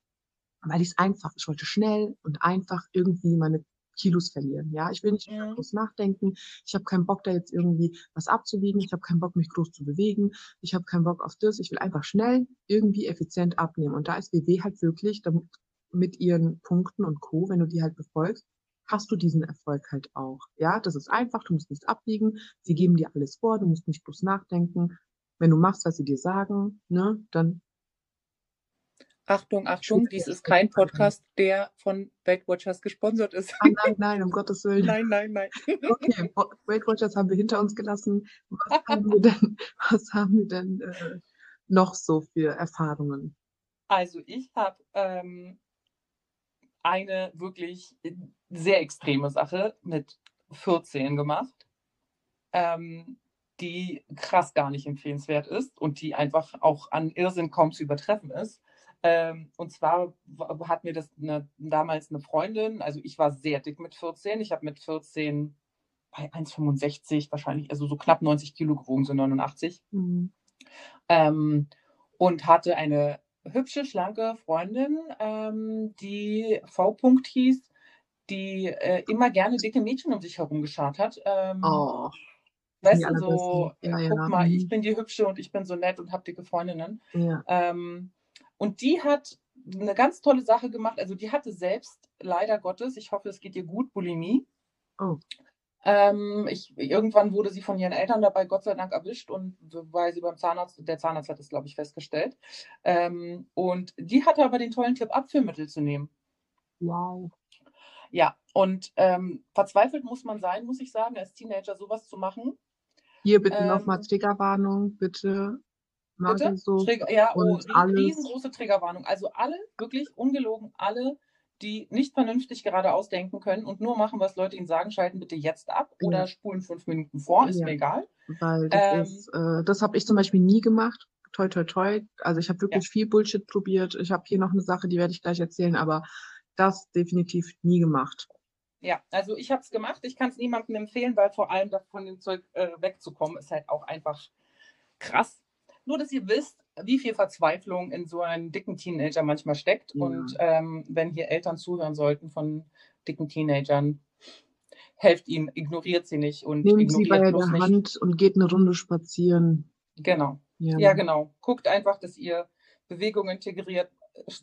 S3: weil ich es einfach, ich wollte schnell und einfach irgendwie meine Kilos verlieren. Ja, ich will nicht
S2: Mhm.
S3: groß nachdenken. Ich habe keinen Bock, da jetzt irgendwie was abzuwiegen. Ich habe keinen Bock, mich groß zu bewegen. Ich habe keinen Bock auf das. Ich will einfach schnell irgendwie effizient abnehmen. Und da ist WW halt wirklich mit ihren Punkten und Co., wenn du die halt befolgst, hast du diesen Erfolg halt auch. Ja, das ist einfach. Du musst nichts abwiegen. Sie geben dir alles vor. Du musst nicht groß nachdenken. Wenn du machst, was sie dir sagen, ne, dann
S2: Achtung, Achtung, dies ist kein Podcast, der von Weight Watchers gesponsert ist.
S3: Ah, nein, nein, um Gottes Willen.
S2: nein, nein, nein.
S3: Okay, Weight Watchers haben wir hinter uns gelassen. Was haben wir denn, was haben wir denn äh, noch so für Erfahrungen?
S2: Also ich habe ähm, eine wirklich sehr extreme Sache mit 14 gemacht, ähm, die krass gar nicht empfehlenswert ist und die einfach auch an Irrsinn kaum zu übertreffen ist. Ähm, und zwar hat mir das eine, damals eine Freundin, also ich war sehr dick mit 14, ich habe mit 14 bei 1,65 wahrscheinlich, also so knapp 90 Kilo gewogen, so 89
S3: Mhm.
S2: ähm, und hatte eine hübsche, schlanke Freundin, ähm, die V. -Punkt hieß, die äh, immer gerne dicke Mädchen um sich herum geschart hat. Ähm,
S3: Oh,
S2: weißt du, so.
S3: Ja,
S2: äh,
S3: ja.
S2: guck mal, ich
S3: Mhm.
S2: bin die Hübsche und ich bin so nett und habe dicke Freundinnen.
S3: ja.
S2: Ähm, und die hat eine ganz tolle Sache gemacht. Also die hatte selbst, leider Gottes, ich hoffe, es geht ihr gut, Bulimie.
S3: Oh.
S2: Ähm, ich, irgendwann wurde sie von ihren Eltern dabei Gott sei Dank erwischt und weil sie beim Zahnarzt, der Zahnarzt hat es, glaube ich, festgestellt. Ähm, und die hatte aber den tollen Tipp, Abführmittel zu nehmen.
S3: Wow.
S2: Ja, und ähm, verzweifelt muss man sein, muss ich sagen, als Teenager sowas zu machen.
S3: Hier bitte
S2: Ähm,
S3: nochmal Triggerwarnung, bitte.
S2: Bitte?
S3: Magensucht
S2: Trigger, ja, oh, riesengroße Triggerwarnung. Also alle, wirklich ungelogen, alle, die nicht vernünftig gerade ausdenken können und nur machen, was Leute ihnen sagen, schalten bitte jetzt ab oder
S3: Ja.
S2: spulen fünf Minuten vor, ist
S3: Ja.
S2: mir egal.
S3: Weil das
S2: Ähm,
S3: ist, äh, das habe ich zum Beispiel nie gemacht. Toi, toi, toi. Also ich habe wirklich viel Bullshit probiert. Ich habe hier noch eine Sache, die werde ich gleich erzählen, aber das definitiv nie gemacht.
S2: Ja, also ich habe es gemacht. Ich kann es niemandem empfehlen, weil vor allem da von dem Zeug äh, wegzukommen, ist halt auch einfach krass. Nur, dass ihr wisst, wie viel Verzweiflung in so einem dicken Teenager manchmal steckt.
S3: Ja.
S2: Und ähm, wenn hier Eltern zuhören sollten von dicken Teenagern, helft ihnen, ignoriert sie nicht und
S3: Nehmt sie bei
S2: ignoriert
S3: der
S2: bloß nicht.
S3: Hand und geht eine Runde spazieren.
S2: Genau.
S3: Ja,
S2: Ja, genau. Guckt einfach, dass ihr Bewegung integriert.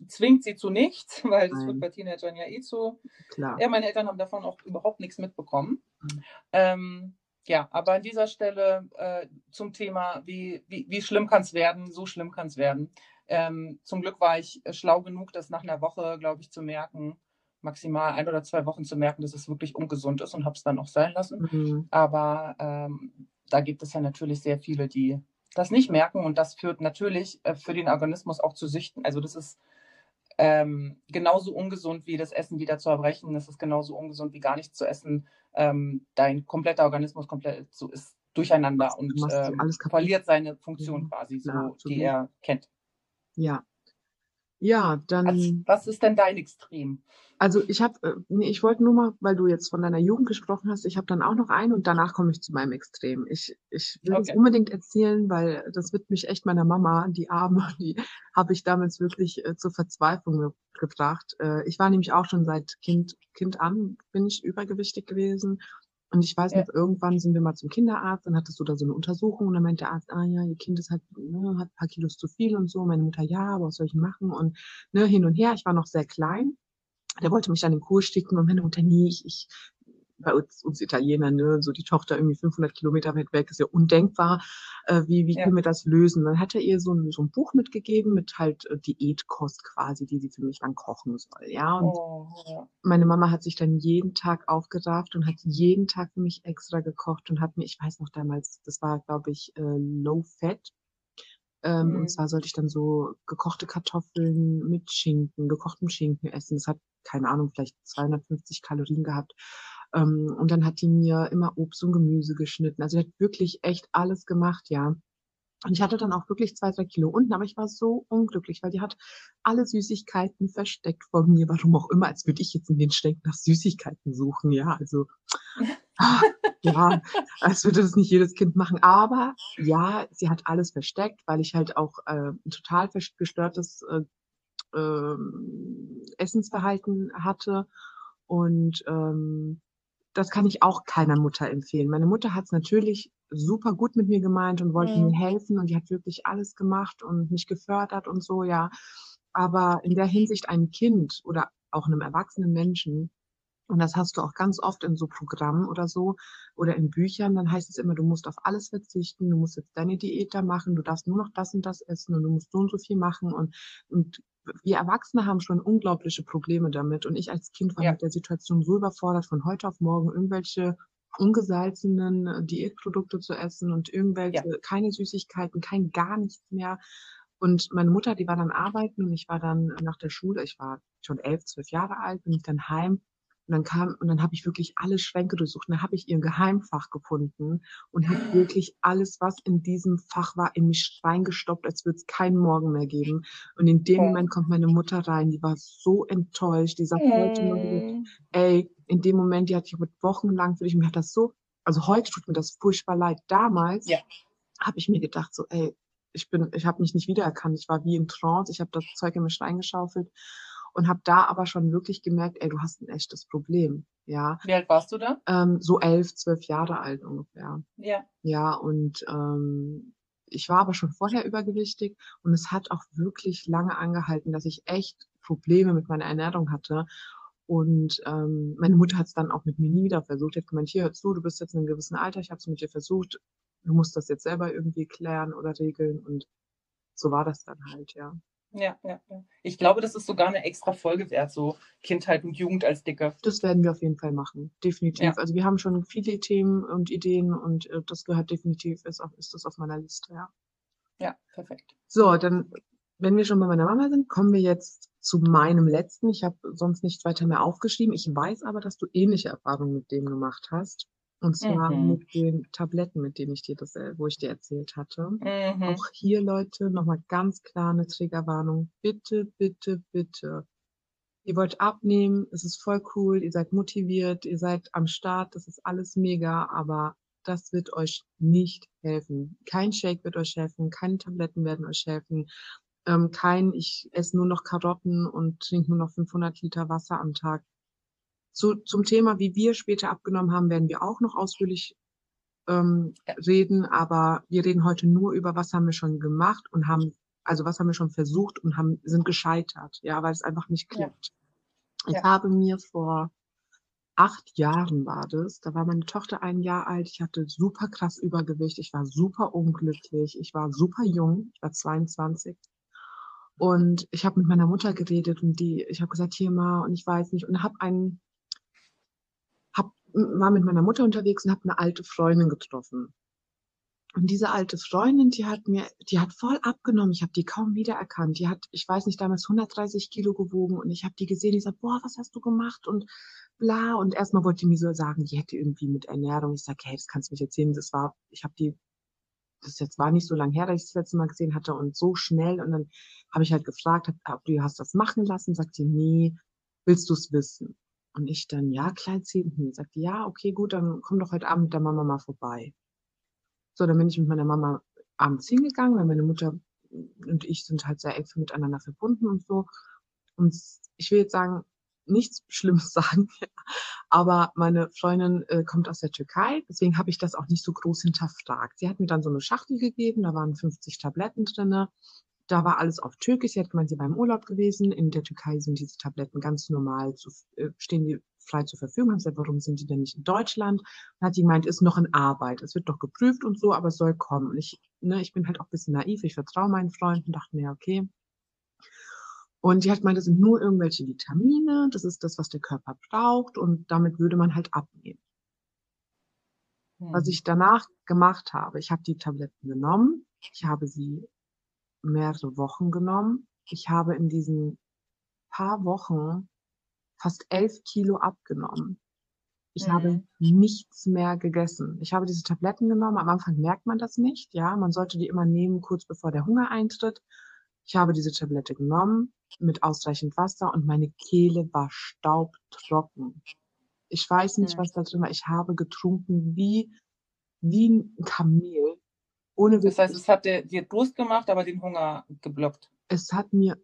S2: Zwingt sie zu nichts, <laughs> weil das
S3: Nein.
S2: wird bei Teenagern ja eh zu
S3: klar.
S2: Ja, meine Eltern haben davon auch überhaupt nichts mitbekommen.
S3: Mhm.
S2: Ähm, ja, aber an dieser Stelle äh, zum Thema, wie, wie, wie schlimm kann es werden, so schlimm kann es werden. Ähm, zum Glück war ich äh, schlau genug, das nach einer Woche, glaube ich, zu merken, maximal ein oder zwei Wochen zu merken, dass es wirklich ungesund ist und habe es dann auch sein lassen.
S3: Mhm.
S2: Aber ähm, da gibt es ja natürlich sehr viele, die das nicht merken und das führt natürlich äh, für den Organismus auch zu Süchten. Also das ist ähm, genauso ungesund wie das Essen wieder zu erbrechen. Das ist genauso ungesund wie gar nichts zu essen. Ähm, dein kompletter Organismus komplett so ist durcheinander
S3: Du
S2: und ähm, verliert seine Funktion
S3: Ja,
S2: quasi, so,
S3: klar,
S2: die er kennt.
S3: Ja. Ja, dann.
S2: Was, was ist denn dein Extrem?
S3: Also ich habe, äh, nee, ich wollte nur mal, weil du jetzt von deiner Jugend gesprochen hast, ich habe dann auch noch einen und danach komme ich zu meinem Extrem. Ich, ich will
S2: Okay.
S3: das unbedingt erzählen, weil das wird mich echt meiner Mama, die Arme, <laughs> die habe ich damals wirklich äh, zur Verzweiflung ge gebracht. Äh, ich war nämlich auch schon seit Kind, Kind an, bin ich übergewichtig gewesen. Und ich weiß
S2: Ja.
S3: noch, irgendwann sind wir mal zum Kinderarzt, dann hattest du da so eine Untersuchung und dann meinte der Arzt, ah ja, ihr Kind ist halt, ne, hat ein paar Kilos zu viel und so. Meine Mutter, ja, aber was soll ich machen? Und ne, hin und her, ich war noch sehr klein der wollte mich dann in den Kurs schicken und meine Mutter, nee, ich, ich bei uns, uns Italiener, ne, so die Tochter irgendwie 500 Kilometer weit weg, ist ja undenkbar, äh, wie, wie
S2: Ja.
S3: können wir das lösen? Dann hat er ihr so ein, so ein Buch mitgegeben mit halt äh, Diätkost quasi, die sie für mich dann kochen soll, ja, und
S2: Oh, ja.
S3: meine Mama hat sich dann jeden Tag aufgerafft und hat jeden Tag für mich extra gekocht und hat mir, ich weiß noch damals, das war, glaube ich, äh, Low Fat. Ähm,
S2: Mhm.
S3: Und zwar sollte ich dann so gekochte Kartoffeln mit Schinken, gekochtem Schinken essen. Das hat, keine Ahnung, vielleicht 250 Kalorien gehabt. Ähm, und dann hat die mir immer Obst und Gemüse geschnitten. Also die hat wirklich echt alles gemacht, ja. Und ich hatte dann auch wirklich zwei, drei Kilo unten, aber ich war so unglücklich, weil die hat alle Süßigkeiten versteckt vor mir, warum auch immer, als würde ich jetzt in den Schränken nach Süßigkeiten suchen, ja. Also Ah, <laughs> ja, als würde das nicht jedes Kind machen. Aber ja, sie hat alles versteckt, weil ich halt auch äh, ein total gestörtes äh, äh, Essensverhalten hatte. Und ähm, das kann ich auch keiner Mutter empfehlen. Meine Mutter hat es natürlich super gut mit mir gemeint und wollte mhm. mir helfen und die hat wirklich alles gemacht und mich gefördert und so, ja. Aber in der Hinsicht ein Kind oder auch einem erwachsenen Menschen, und das hast du auch ganz oft in so Programmen oder so oder in Büchern, dann heißt es immer, du musst auf alles verzichten, du musst jetzt deine Diät da machen, du darfst nur noch das und das essen und du musst so und so viel machen und, und wir Erwachsene haben schon unglaubliche Probleme damit und ich als Kind war ja. mit der Situation so überfordert, von heute auf morgen irgendwelche ungesalzenen äh, Diätprodukte zu essen und irgendwelche, ja. keine Süßigkeiten, kein gar nichts mehr. Und meine Mutter, die war dann arbeiten und ich war dann nach der Schule, ich war schon elf, zwölf Jahre alt, bin ich dann heim und dann kam, und dann habe ich wirklich alle Schränke durchsucht. Und dann habe ich ihr Geheimfach gefunden und habe wirklich alles, was in diesem Fach war, in mich reingestoppt, als würde es keinen Morgen mehr geben. Und in dem Moment kommt meine Mutter rein, die war so enttäuscht. Die sagt heute noch, ey, in dem Moment, die hat ich wochenlang für dich, mir hat das so, also heute tut mir das furchtbar leid. Damals ja. habe ich mir gedacht, so, ey, ich bin, ich habe mich nicht wiedererkannt. Ich war wie in Trance. Ich habe das Zeug in mich reingeschaufelt und habe da aber schon wirklich gemerkt, ey, du hast ein echtes Problem. Ja.
S2: Wie alt warst du da?
S3: Ähm, so elf, zwölf Jahre alt ungefähr.
S2: Ja.
S3: Ja, und ähm, ich war aber schon vorher übergewichtig und es hat auch wirklich lange angehalten, dass ich echt Probleme mit meiner Ernährung hatte. Und ähm, meine Mutter hat es dann auch mit mir nie wieder versucht. Die hat gemeint, hier, hör zu, du bist jetzt in einem gewissen Alter, ich habe es mit dir versucht, du musst das jetzt selber irgendwie klären oder regeln. Und so war das dann halt, ja.
S2: Ja, ja, ja. Ich glaube, das ist sogar eine extra Folge wert, so Kindheit und Jugend als Dicke.
S3: Das werden wir auf jeden Fall machen. Definitiv. Ja. Also wir haben schon viele Themen und Ideen und äh, das gehört definitiv, ist, auf, ist das auf meiner Liste, ja.
S2: Ja, perfekt.
S3: So, dann, wenn wir schon bei meiner Mama sind, kommen wir jetzt zu meinem letzten. Ich habe sonst nichts weiter mehr aufgeschrieben. Ich weiß aber, dass du ähnliche Erfahrungen mit dem gemacht hast. Und zwar mhm. mit den Tabletten, mit denen ich dir das, äh, wo ich dir erzählt hatte. Mhm. Auch hier, Leute, nochmal ganz klar eine Triggerwarnung. Bitte, bitte, bitte. Ihr wollt abnehmen, es ist voll cool, ihr seid motiviert, ihr seid am Start, das ist alles mega, aber das wird euch nicht helfen. Kein Shake wird euch helfen, keine Tabletten werden euch helfen, ähm, kein, ich esse nur noch Karotten und trinke nur noch 500 Liter Wasser am Tag. Zu, zum Thema, wie wir später abgenommen haben, werden wir auch noch ausführlich ähm, ja. reden, aber wir reden heute nur über, was haben wir schon gemacht und haben, also was haben wir schon versucht und haben, sind gescheitert, ja, weil es einfach nicht klappt. Ja. Ich ja. habe mir vor acht Jahren war das, da war meine Tochter ein Jahr alt, ich hatte super krass Übergewicht, ich war super unglücklich, ich war super jung, ich war 22. Und ich habe mit meiner Mutter geredet und die, ich habe gesagt, hier mal, und ich weiß nicht, und habe einen war mit meiner Mutter unterwegs und habe eine alte Freundin getroffen. Und diese alte Freundin, die hat mir, die hat voll abgenommen. Ich habe die kaum wiedererkannt. Die hat, ich weiß nicht, damals 130 Kilo gewogen und ich habe die gesehen. Die sagt, boah, was hast du gemacht und bla. Und erstmal wollte die mir so sagen, die hätte irgendwie mit Ernährung. Ich sage, hey, das kannst du mich erzählen. Das war, ich habe die, das jetzt war nicht so lange her, dass ich das letzte Mal gesehen hatte und so schnell. Und dann habe ich halt gefragt, ob du hast das machen lassen. Sagt sie, nee, willst du es wissen? Und ich dann, ja, Kleinziehen. Hm. Sagt ja, okay, gut, dann komm doch heute Abend mit der Mama mal vorbei. So, dann bin ich mit meiner Mama abends hingegangen, weil meine Mutter und ich sind halt sehr eng miteinander verbunden und so. Und ich will jetzt sagen, nichts Schlimmes <laughs> sagen, aber meine Freundin äh, kommt aus der Türkei, deswegen habe ich das auch nicht so groß hinterfragt. Sie hat mir dann so eine Schachtel gegeben, da waren 50 Tabletten drinne da war alles auf Türkisch. Sie hat gemeint, sie war im Urlaub gewesen. In der Türkei sind diese Tabletten ganz normal, zu, äh, stehen die frei zur Verfügung. Haben gesagt, warum sind die denn nicht in Deutschland? Dann hat sie gemeint, ist noch in Arbeit. Es wird doch geprüft und so, aber es soll kommen. Und ich, ne, ich bin halt auch ein bisschen naiv. Ich vertraue meinen Freunden, dachte mir, okay. Und die hat gemeint, das sind nur irgendwelche Vitamine. Das ist das, was der Körper braucht. Und damit würde man halt abnehmen. Hm. Was ich danach gemacht habe, ich habe die Tabletten genommen. Ich habe sie mehrere Wochen genommen. Ich habe in diesen paar Wochen fast elf Kilo abgenommen. Ich mhm. habe nichts mehr gegessen. Ich habe diese Tabletten genommen. Am Anfang merkt man das nicht. Ja, man sollte die immer nehmen, kurz bevor der Hunger eintritt. Ich habe diese Tablette genommen mit ausreichend Wasser und meine Kehle war staubtrocken. Ich weiß nicht,
S2: Mhm.
S3: was da drin war. Ich habe getrunken wie, wie ein Kamel. Ohne
S2: Das heißt, es hat dir, dir Durst gemacht, aber den Hunger geblockt.
S3: es hat mir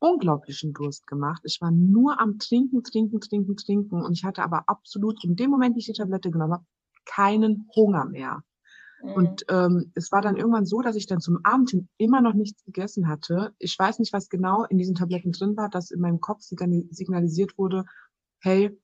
S3: unglaublichen Durst gemacht. Ich war nur am Trinken, Trinken, Trinken, Trinken und ich hatte aber absolut in dem Moment, wie ich die Tablette genommen habe, keinen Hunger mehr.
S2: Mhm.
S3: Und ähm, es war dann irgendwann so, dass ich dann zum Abend hin immer noch nichts gegessen hatte. Ich weiß nicht, was genau in diesen Tabletten drin war, dass in meinem Kopf signal- signalisiert wurde, hey,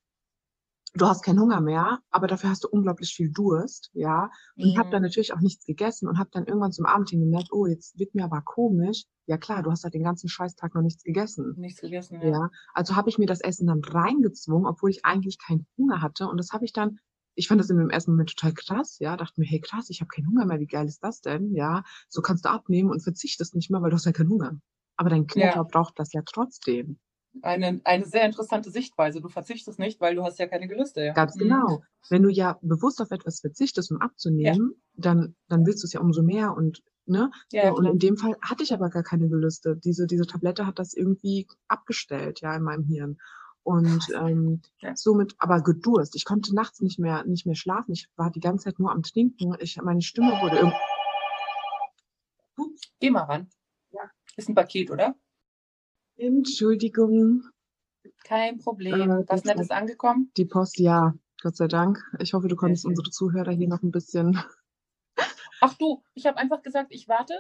S3: du hast keinen Hunger mehr, aber dafür hast du unglaublich viel Durst, ja. Und ich habe dann
S2: Mhm.
S3: natürlich auch nichts gegessen und habe dann irgendwann zum Abend hin gemerkt, oh, jetzt wird mir aber komisch. Ja klar, du hast halt den ganzen Scheißtag noch nichts gegessen.
S2: Nichts gegessen, ja.
S3: Ja, also habe ich mir das Essen dann reingezwungen, obwohl ich eigentlich keinen Hunger hatte. Und das habe ich dann, ich fand das in dem ersten Moment total krass, ja, dachte mir, hey krass, ich habe keinen Hunger mehr, wie geil ist das denn? Ja, so kannst du abnehmen und verzichtest nicht mehr, weil du hast ja keinen Hunger. Aber dein Körper
S2: Ja.
S3: braucht das ja trotzdem.
S2: Eine, eine sehr interessante Sichtweise. Du verzichtest nicht, weil du hast ja keine Gelüste. Ja.
S3: Ganz
S2: Mhm.
S3: genau. Wenn du ja bewusst auf etwas verzichtest, um abzunehmen, dann, dann willst du es ja umso mehr und, ne?
S2: Ja,
S3: und
S2: klar.
S3: in dem Fall hatte ich aber gar keine Gelüste. Diese, diese Tablette hat das irgendwie abgestellt, ja, in meinem Hirn. Und ähm,
S2: Ja.
S3: somit, aber Gedurst. Ich konnte nachts nicht mehr, nicht mehr schlafen. Ich war die ganze Zeit nur am Trinken. Ich, meine Stimme wurde irgendwie.
S2: Geh mal ran.
S3: Ja.
S2: Ist ein Paket, oder?
S3: Entschuldigung,
S2: Kein Problem.
S3: Äh,
S2: Was
S3: das
S2: Nettes angekommen?
S3: die Post, ja, Gott sei Dank. Ich hoffe, du konntest unsere Zuhörer hier noch ein bisschen. <laughs>
S2: Ach du, ich habe einfach gesagt, ich warte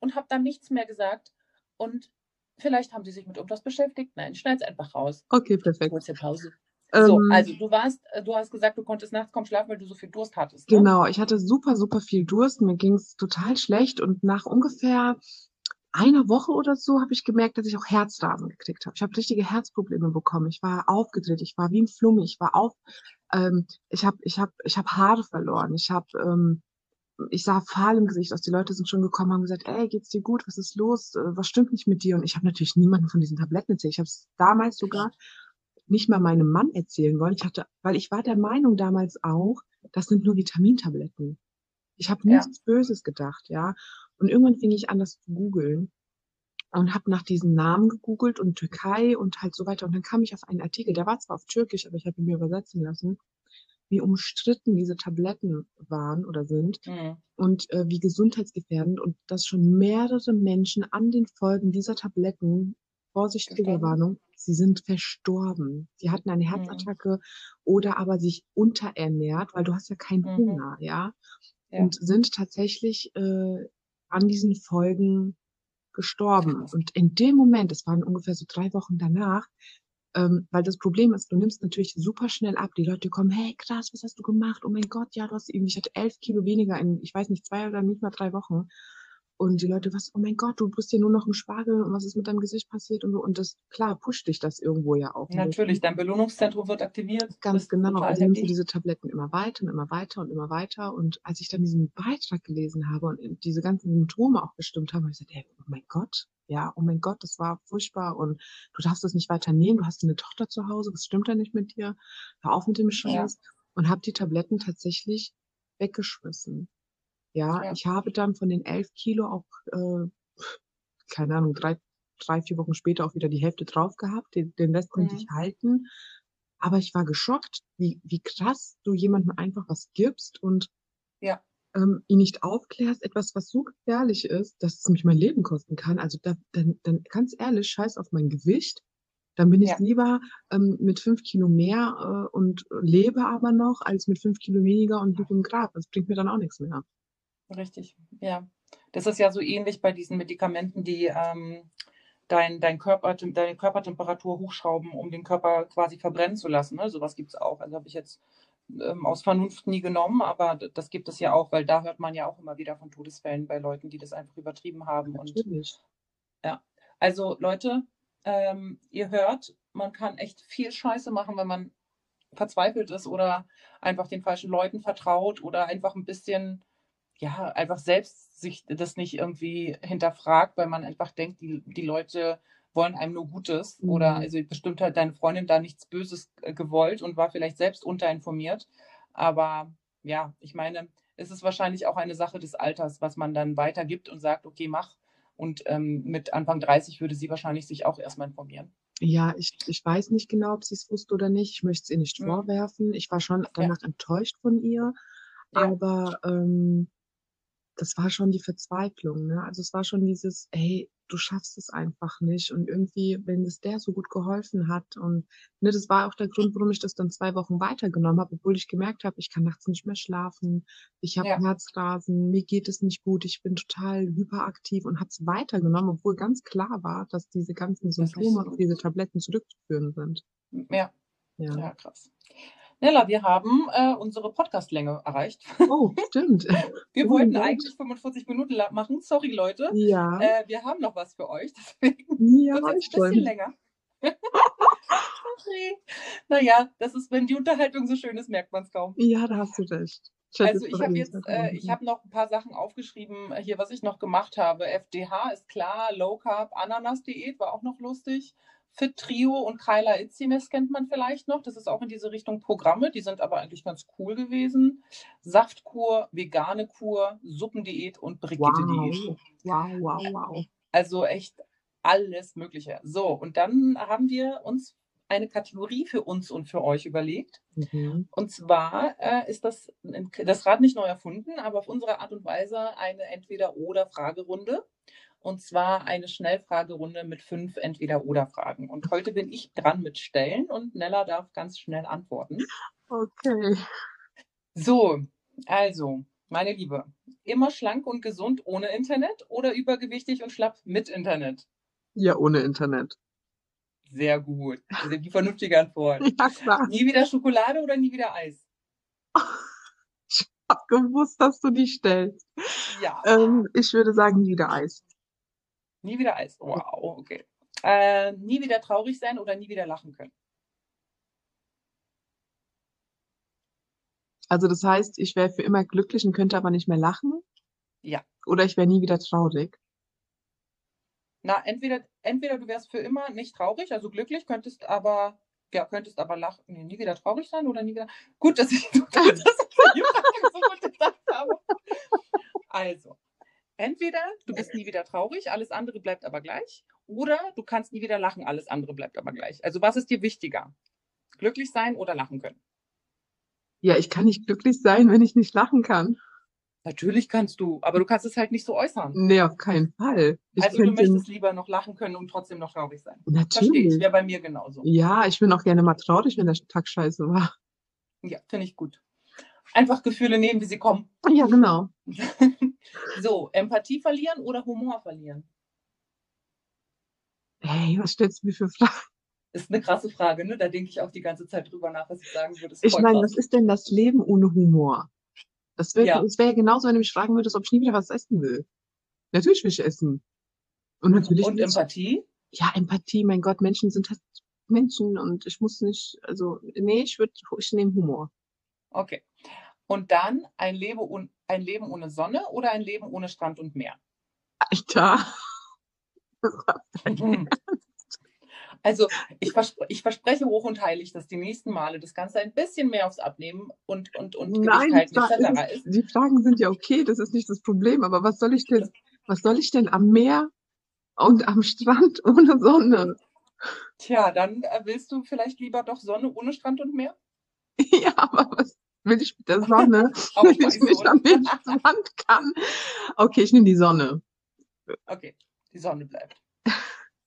S2: und habe dann nichts mehr gesagt. Und vielleicht haben sie sich mit irgendwas beschäftigt. Nein, schneid's einfach raus.
S3: Okay, perfekt.
S2: Kurze Pause. So,
S3: Ähm,
S2: also du warst, äh, du hast gesagt, du konntest nachts kaum schlafen, weil du so viel Durst hattest. Ne?
S3: Genau, ich hatte super, super viel Durst. Mir ging's total schlecht und nach ungefähr einer Woche oder so habe ich gemerkt, dass ich auch Herzrasen gekriegt habe. Ich habe richtige Herzprobleme bekommen. Ich war aufgedreht, ich war wie ein Flummi, ich war auf, ähm, ich habe, ich habe, ich habe Haare verloren. Ich habe, ähm, ich sah fahl im Gesicht aus. Die Leute sind schon gekommen, haben gesagt, ey, geht's dir gut? Was ist los? Äh, Was stimmt nicht mit dir? Und ich habe natürlich niemanden von diesen Tabletten erzählt. Ich habe es damals sogar nicht mal meinem Mann erzählen wollen. Ich hatte, weil ich war der Meinung damals auch, das sind nur Vitamintabletten. Ich habe
S2: Ja.
S3: nichts Böses gedacht, ja. Und irgendwann fing ich an, das zu googeln und habe nach diesen Namen gegoogelt und Türkei und halt so weiter. Und dann kam ich auf einen Artikel, der war zwar auf Türkisch, aber ich habe ihn mir übersetzen lassen, wie umstritten diese Tabletten waren oder sind
S2: Mhm.
S3: und äh, wie gesundheitsgefährdend und dass schon mehrere Menschen an den Folgen dieser Tabletten, Vorsicht,
S2: Gestorben?
S3: Triggerwarnung, sie sind verstorben. Sie hatten eine Herzattacke oder aber sich unterernährt, weil du hast ja keinen
S2: Mhm.
S3: Hunger, ja,
S2: Ja.
S3: und sind tatsächlich äh, an diesen Folgen gestorben. Und in dem Moment, das waren ungefähr so drei Wochen danach, ähm, weil das Problem ist, du nimmst natürlich super schnell ab. Die Leute kommen, hey, krass, was hast du gemacht? Oh mein Gott, ja, du hast irgendwie, ich hatte elf Kilo weniger in, ich weiß nicht, zwei oder nicht mal drei Wochen. Und die Leute, was, oh mein Gott, du bist ja nur noch ein Spargel und was ist mit deinem Gesicht passiert und so. Und das, klar, pusht dich das irgendwo ja auch. ein
S2: Natürlich, dein Belohnungszentrum wird aktiviert.
S3: Ganz genau.
S2: total
S3: Also nimmst du diese Tabletten immer weiter und immer weiter und immer weiter. Und als ich dann diesen Beitrag gelesen habe und diese ganzen Symptome auch bestimmt habe, habe ich gesagt, ey, oh mein Gott, ja, oh mein Gott, das war furchtbar und du darfst das nicht weiter nehmen. Du hast eine Tochter zu Hause, was stimmt da nicht mit dir? Hör auf mit dem Scheiß. Und habe die Tabletten tatsächlich weggeschmissen. Ja,
S2: Ja.
S3: ich habe dann von den elf Kilo auch, äh, keine Ahnung, drei, drei, vier Wochen später auch wieder die Hälfte drauf gehabt. Den, den Rest konnte
S2: Mhm.
S3: ich halten. Aber ich war geschockt, wie, wie krass du jemandem einfach was gibst und
S2: Ja.
S3: ähm, ihn nicht aufklärst, etwas, was so gefährlich ist, dass es mich mein Leben kosten kann. Also da, dann, dann ganz ehrlich, scheiß auf mein Gewicht. Dann bin ich
S2: Ja.
S3: lieber ähm, mit fünf Kilo mehr äh, und lebe aber noch, als mit fünf Kilo weniger und liege im Grab. Das bringt mir dann auch nichts mehr.
S2: Richtig, ja. Das ist ja so ähnlich bei diesen Medikamenten, die ähm, dein, dein Körper, deine Körpertemperatur hochschrauben, um den Körper quasi verbrennen zu lassen. Ne? Sowas gibt es auch. Also habe ich jetzt ähm, aus Vernunft nie genommen, aber das gibt es ja auch, weil da hört man ja auch immer wieder von Todesfällen bei Leuten, die das einfach übertrieben haben. Und
S3: Natürlich.
S2: also Leute, ähm, ihr hört, man kann echt viel Scheiße machen, wenn man verzweifelt ist oder einfach den falschen Leuten vertraut oder einfach ein bisschen, ja, einfach selbst sich das nicht irgendwie hinterfragt, weil man einfach denkt, die, die Leute wollen einem nur Gutes
S3: Mhm.
S2: oder also bestimmt hat deine Freundin da nichts Böses äh, gewollt und war vielleicht selbst unterinformiert. Aber ja, ich meine, es ist wahrscheinlich auch eine Sache des Alters, was man dann weitergibt und sagt, okay, mach. Und ähm, mit Anfang 30 würde sie wahrscheinlich sich auch erstmal informieren.
S3: Ja, ich, ich weiß nicht genau, ob sie es wusste oder nicht. Ich möchte es ihr nicht
S2: Hm.
S3: vorwerfen. Ich war schon
S2: Ja.
S3: danach enttäuscht von ihr,
S2: Ja.
S3: aber ähm, das war schon die Verzweiflung, ne? Also es war schon dieses, ey, du schaffst es einfach nicht. Und irgendwie, wenn es der so gut geholfen hat und ne, das war auch der Grund, warum ich das dann zwei Wochen weitergenommen habe, obwohl ich gemerkt habe, ich kann nachts nicht mehr schlafen, ich habe
S2: Ja.
S3: Herzrasen, mir geht es nicht gut, ich bin total hyperaktiv und habe es weitergenommen, obwohl ganz klar war, dass diese ganzen Symptome auf diese. Tabletten zurückzuführen sind.
S2: Ja,
S3: Ja.
S2: ja, krass. Nella, wir haben äh, unsere Podcastlänge erreicht.
S3: Oh, stimmt. <laughs>
S2: Wir
S3: Oh
S2: wollten
S3: Gott.
S2: eigentlich 45 Minuten machen. Sorry, Leute.
S3: Ja,
S2: Äh, wir haben noch was für euch. <laughs> Deswegen
S3: ja,
S2: wird es ein bisschen länger. <laughs> Sorry. Naja, das ist, wenn die Unterhaltung so schön ist, merkt man es kaum.
S3: Ja, da hast du recht. Ich
S2: Also ich habe jetzt, äh, ich habe noch ein paar Sachen aufgeschrieben, hier, was ich noch gemacht habe. FDH ist klar, Low Carb, Ananas-Diät war auch noch lustig. Fit Trio und Kyla Itzines kennt man vielleicht noch. Das ist auch in diese Richtung Programme. Die sind aber eigentlich ganz cool gewesen. Saftkur, vegane Kur, Suppendiät und Brigitte-Diät.
S3: Wow, wow, wow, wow.
S2: Also echt alles Mögliche. So, und dann haben wir uns eine Kategorie für uns und für euch überlegt.
S3: Mhm.
S2: Und zwar äh, ist das, das Rad nicht neu erfunden, aber auf unsere Art und Weise eine Entweder-Oder-Fragerunde. Und zwar eine Schnellfragerunde mit fünf Entweder-Oder-Fragen. Und heute bin ich dran mit Stellen und Nella darf ganz schnell antworten.
S3: Okay.
S2: So, also, meine Liebe, immer schlank und gesund ohne Internet oder übergewichtig und schlapp mit Internet?
S3: Ja, ohne Internet.
S2: Sehr gut. Das ist die vernünftige Antwort. <laughs>
S3: Ja, klar.
S2: Nie wieder Schokolade oder nie wieder Eis? <laughs>
S3: Ich hab gewusst, dass du die stellst.
S2: Ja.
S3: Ähm, ich würde sagen, wieder Eis.
S2: Nie wieder Eis. Wow, okay. Äh, nie wieder traurig sein oder nie wieder lachen können.
S3: Also das heißt, ich wäre für immer glücklich und könnte aber nicht mehr lachen.
S2: Ja.
S3: Oder ich wäre nie wieder traurig.
S2: Na, entweder, entweder du wärst für immer nicht traurig, also glücklich, könntest aber, ja, könntest aber lachen, nee, nie wieder traurig sein oder nie wieder. Gut, dass ich, <laughs> Frage <laughs> so gut gedacht habe. Also, entweder du bist nie wieder traurig, alles andere bleibt aber gleich, oder du kannst nie wieder lachen, alles andere bleibt aber gleich. Also, was ist dir wichtiger? Glücklich sein oder lachen können?
S3: Ja, ich kann nicht glücklich sein, wenn ich nicht lachen kann.
S2: Natürlich kannst du, aber du kannst es halt nicht so äußern.
S3: Nee, auf keinen Fall. Ich
S2: Also du möchtest lieber noch lachen können und trotzdem noch traurig sein. Verstehe ich,
S3: natürlich.
S2: wäre bei mir genauso.
S3: Ja, ich bin auch gerne mal traurig, wenn der Tag scheiße war.
S2: Ja, finde ich gut. Einfach Gefühle nehmen, wie sie kommen.
S3: Ja, genau. <laughs>
S2: so, Empathie verlieren oder Humor verlieren?
S3: Hey, was stellst du mir für Fragen?
S2: Ist eine krasse Frage, ne? Da denke ich auch die ganze Zeit drüber nach, was ich sagen würde.
S3: Ich meine, was ist denn das Leben ohne Humor? Das wäre
S2: Ja.
S3: das wäre genauso, wenn du mich fragen würdest, ob ich nie wieder was essen will. Natürlich will ich essen. Und natürlich
S2: Und
S3: will ich,
S2: Empathie?
S3: ja, Empathie, mein Gott, Menschen sind halt Menschen und ich muss nicht, also, nee, ich würde, ich nehme Humor.
S2: Okay. Und dann ein Leben, un ein Leben ohne Sonne oder ein Leben ohne Strand und Meer?
S3: Alter. <laughs>
S2: Also ich, verspr ich verspreche hoch und heilig, dass die nächsten Male das Ganze ein bisschen mehr aufs Abnehmen und, und, und
S3: Nein,
S2: Gewicht halten
S3: da
S2: etc.
S3: ist,
S2: ist.
S3: die Fragen sind ja okay, das ist nicht das Problem, aber was soll ich denn, was soll ich denn am Meer und am Strand <laughs> ohne Sonne?
S2: Tja, dann äh, willst du vielleicht lieber doch Sonne ohne Strand und Meer? <laughs>
S3: Ja, aber was will ich mit der Sonne, <laughs> <laughs> wenn ich
S2: weiß
S3: nicht an den Strand kann? Okay, ich nehme die Sonne.
S2: Okay, die Sonne bleibt.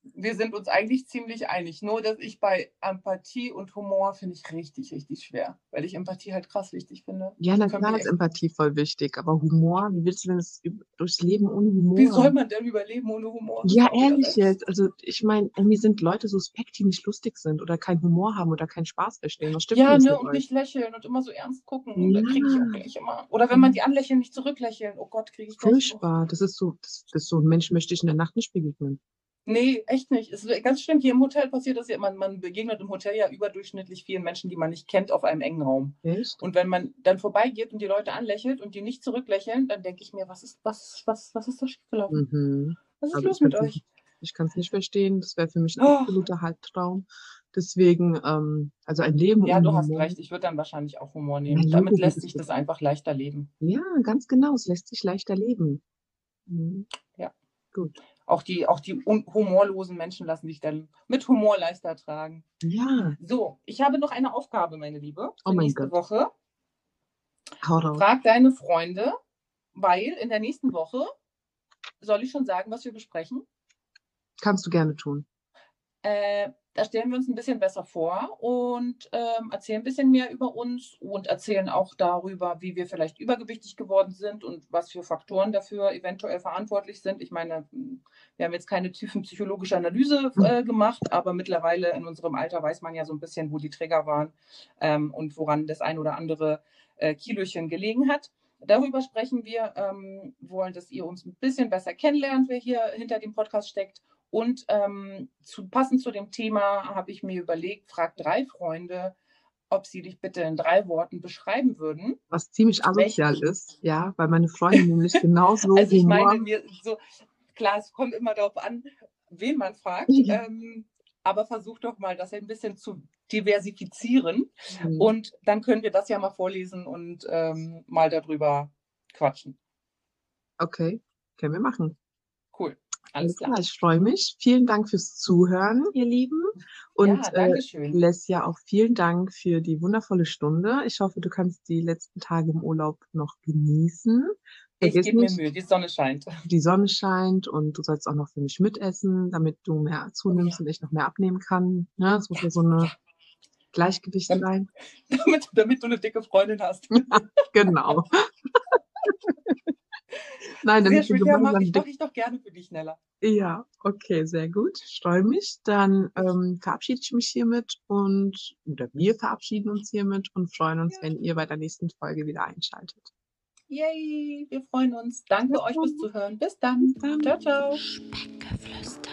S2: Wir sind uns eigentlich ziemlich einig. Nur, dass ich bei Empathie und Humor finde ich richtig, richtig schwer. Weil ich Empathie halt krass wichtig finde.
S3: Ja, na
S2: Können
S3: klar
S2: wir
S3: ist Empathie voll wichtig, aber Humor, wie willst du denn das durchs Leben ohne Humor?
S2: Wie soll man denn überleben ohne Humor?
S3: Ja,
S2: das
S3: ehrlich jetzt. Also ich meine, irgendwie sind Leute suspekt, die nicht lustig sind oder keinen Humor haben oder keinen Spaß verstehen. Was stimmt
S2: Ja, ne, und
S3: euch?
S2: nicht lächeln und immer so ernst gucken. Und Da
S3: Ja.
S2: kriege ich auch gleich immer. Oder wenn man die anlächeln, nicht zurücklächeln. Oh Gott, kriege ich.
S3: Furchtbar. Das ist so, das, das ist so ein Mensch möchte ich in der Nacht nicht begegnen.
S2: Nee, echt nicht. Es ist ganz schlimm. Hier im Hotel passiert das ja. Man, man begegnet im Hotel ja überdurchschnittlich vielen Menschen, die man nicht kennt, auf einem engen Raum.
S3: Echt?
S2: Und wenn man dann vorbeigeht und die Leute anlächelt und die nicht zurücklächeln, dann denke ich mir, was ist, was, was, was ist da schiefgelaufen?
S3: Mhm.
S2: Was ist
S3: Also
S2: los mit euch?
S3: nicht- Ich kann es nicht verstehen. Das wäre für mich ein
S2: Oh.
S3: absoluter Halbtraum. Deswegen, ähm, also ein Leben
S2: Ja, du hast
S3: Humor.
S2: recht. Ich würde dann wahrscheinlich auch Humor nehmen.
S3: Ja,
S2: Damit lässt sich
S3: gut.
S2: das einfach leichter leben.
S3: Ja, ganz genau. Es lässt sich leichter leben. Mhm.
S2: Auch die, auch die humorlosen Menschen lassen sich dann mit Humor leichter tragen.
S3: Ja.
S2: So, ich habe noch eine Aufgabe, meine Liebe,
S3: oh
S2: nächste
S3: Gott.
S2: Woche.
S3: Hau raus.
S2: Frag deine Freunde, weil in der nächsten Woche soll ich schon sagen, was wir besprechen?
S3: Kannst du gerne tun.
S2: Äh, da stellen wir uns ein bisschen besser vor und ähm, erzählen ein bisschen mehr über uns und erzählen auch darüber, wie wir vielleicht übergewichtig geworden sind und was für Faktoren dafür eventuell verantwortlich sind. Ich meine, wir haben jetzt keine tiefen psychologische Analyse hm. äh, gemacht, aber mittlerweile in unserem Alter weiß man ja so ein bisschen, wo die Trigger waren ähm, und woran das ein oder andere äh, Kilochen gelegen hat. Darüber sprechen wir, ähm, wollen, dass ihr uns ein bisschen besser kennenlernt, wer hier hinter dem Podcast steckt und ähm, zu, passend zu dem Thema habe ich mir überlegt, frag drei Freunde, ob sie dich bitte in drei Worten beschreiben würden.
S3: Was ziemlich asozial ist, ja, weil meine Freunde nämlich genauso. <laughs>
S2: Also ich meine, mir so, klar, es kommt immer darauf an, wen man fragt. Ja. Ähm, aber versuch doch mal, das ein bisschen zu diversifizieren. Mhm. Und dann können wir das ja mal vorlesen und ähm, mal darüber quatschen.
S3: Okay, können wir machen.
S2: Alles klar.
S3: Ich freue mich. Vielen Dank fürs Zuhören, ihr Lieben. Und
S2: ja, äh,
S3: Lesja, auch vielen Dank für die wundervolle Stunde. Ich hoffe, du kannst die letzten Tage im Urlaub noch genießen.
S2: Vergiss ich gebe mir Mühe, die Sonne scheint.
S3: Die Sonne scheint und du sollst auch noch für mich mitessen, damit du mehr zunimmst ja. und ich noch mehr abnehmen kann. Ja, das muss ja so eine Gleichgewicht sein.
S2: Damit, <laughs> damit du eine dicke Freundin hast. <laughs>
S3: genau. <laughs> Nein, damit
S2: sehr schön, ja, mach ich, mach ich doch gerne für dich, Nella.
S3: Ja, okay, sehr gut. Ich freue mich. Dann ähm, verabschiede ich mich hiermit und oder wir verabschieden uns hiermit und freuen uns, ja. wenn ihr bei der nächsten Folge wieder einschaltet.
S2: Yay, wir freuen uns. Danke euch fürs Zuhören. Bis dann.
S3: Bis dann.
S2: Ciao, ciao.
S1: Speckgeflüster.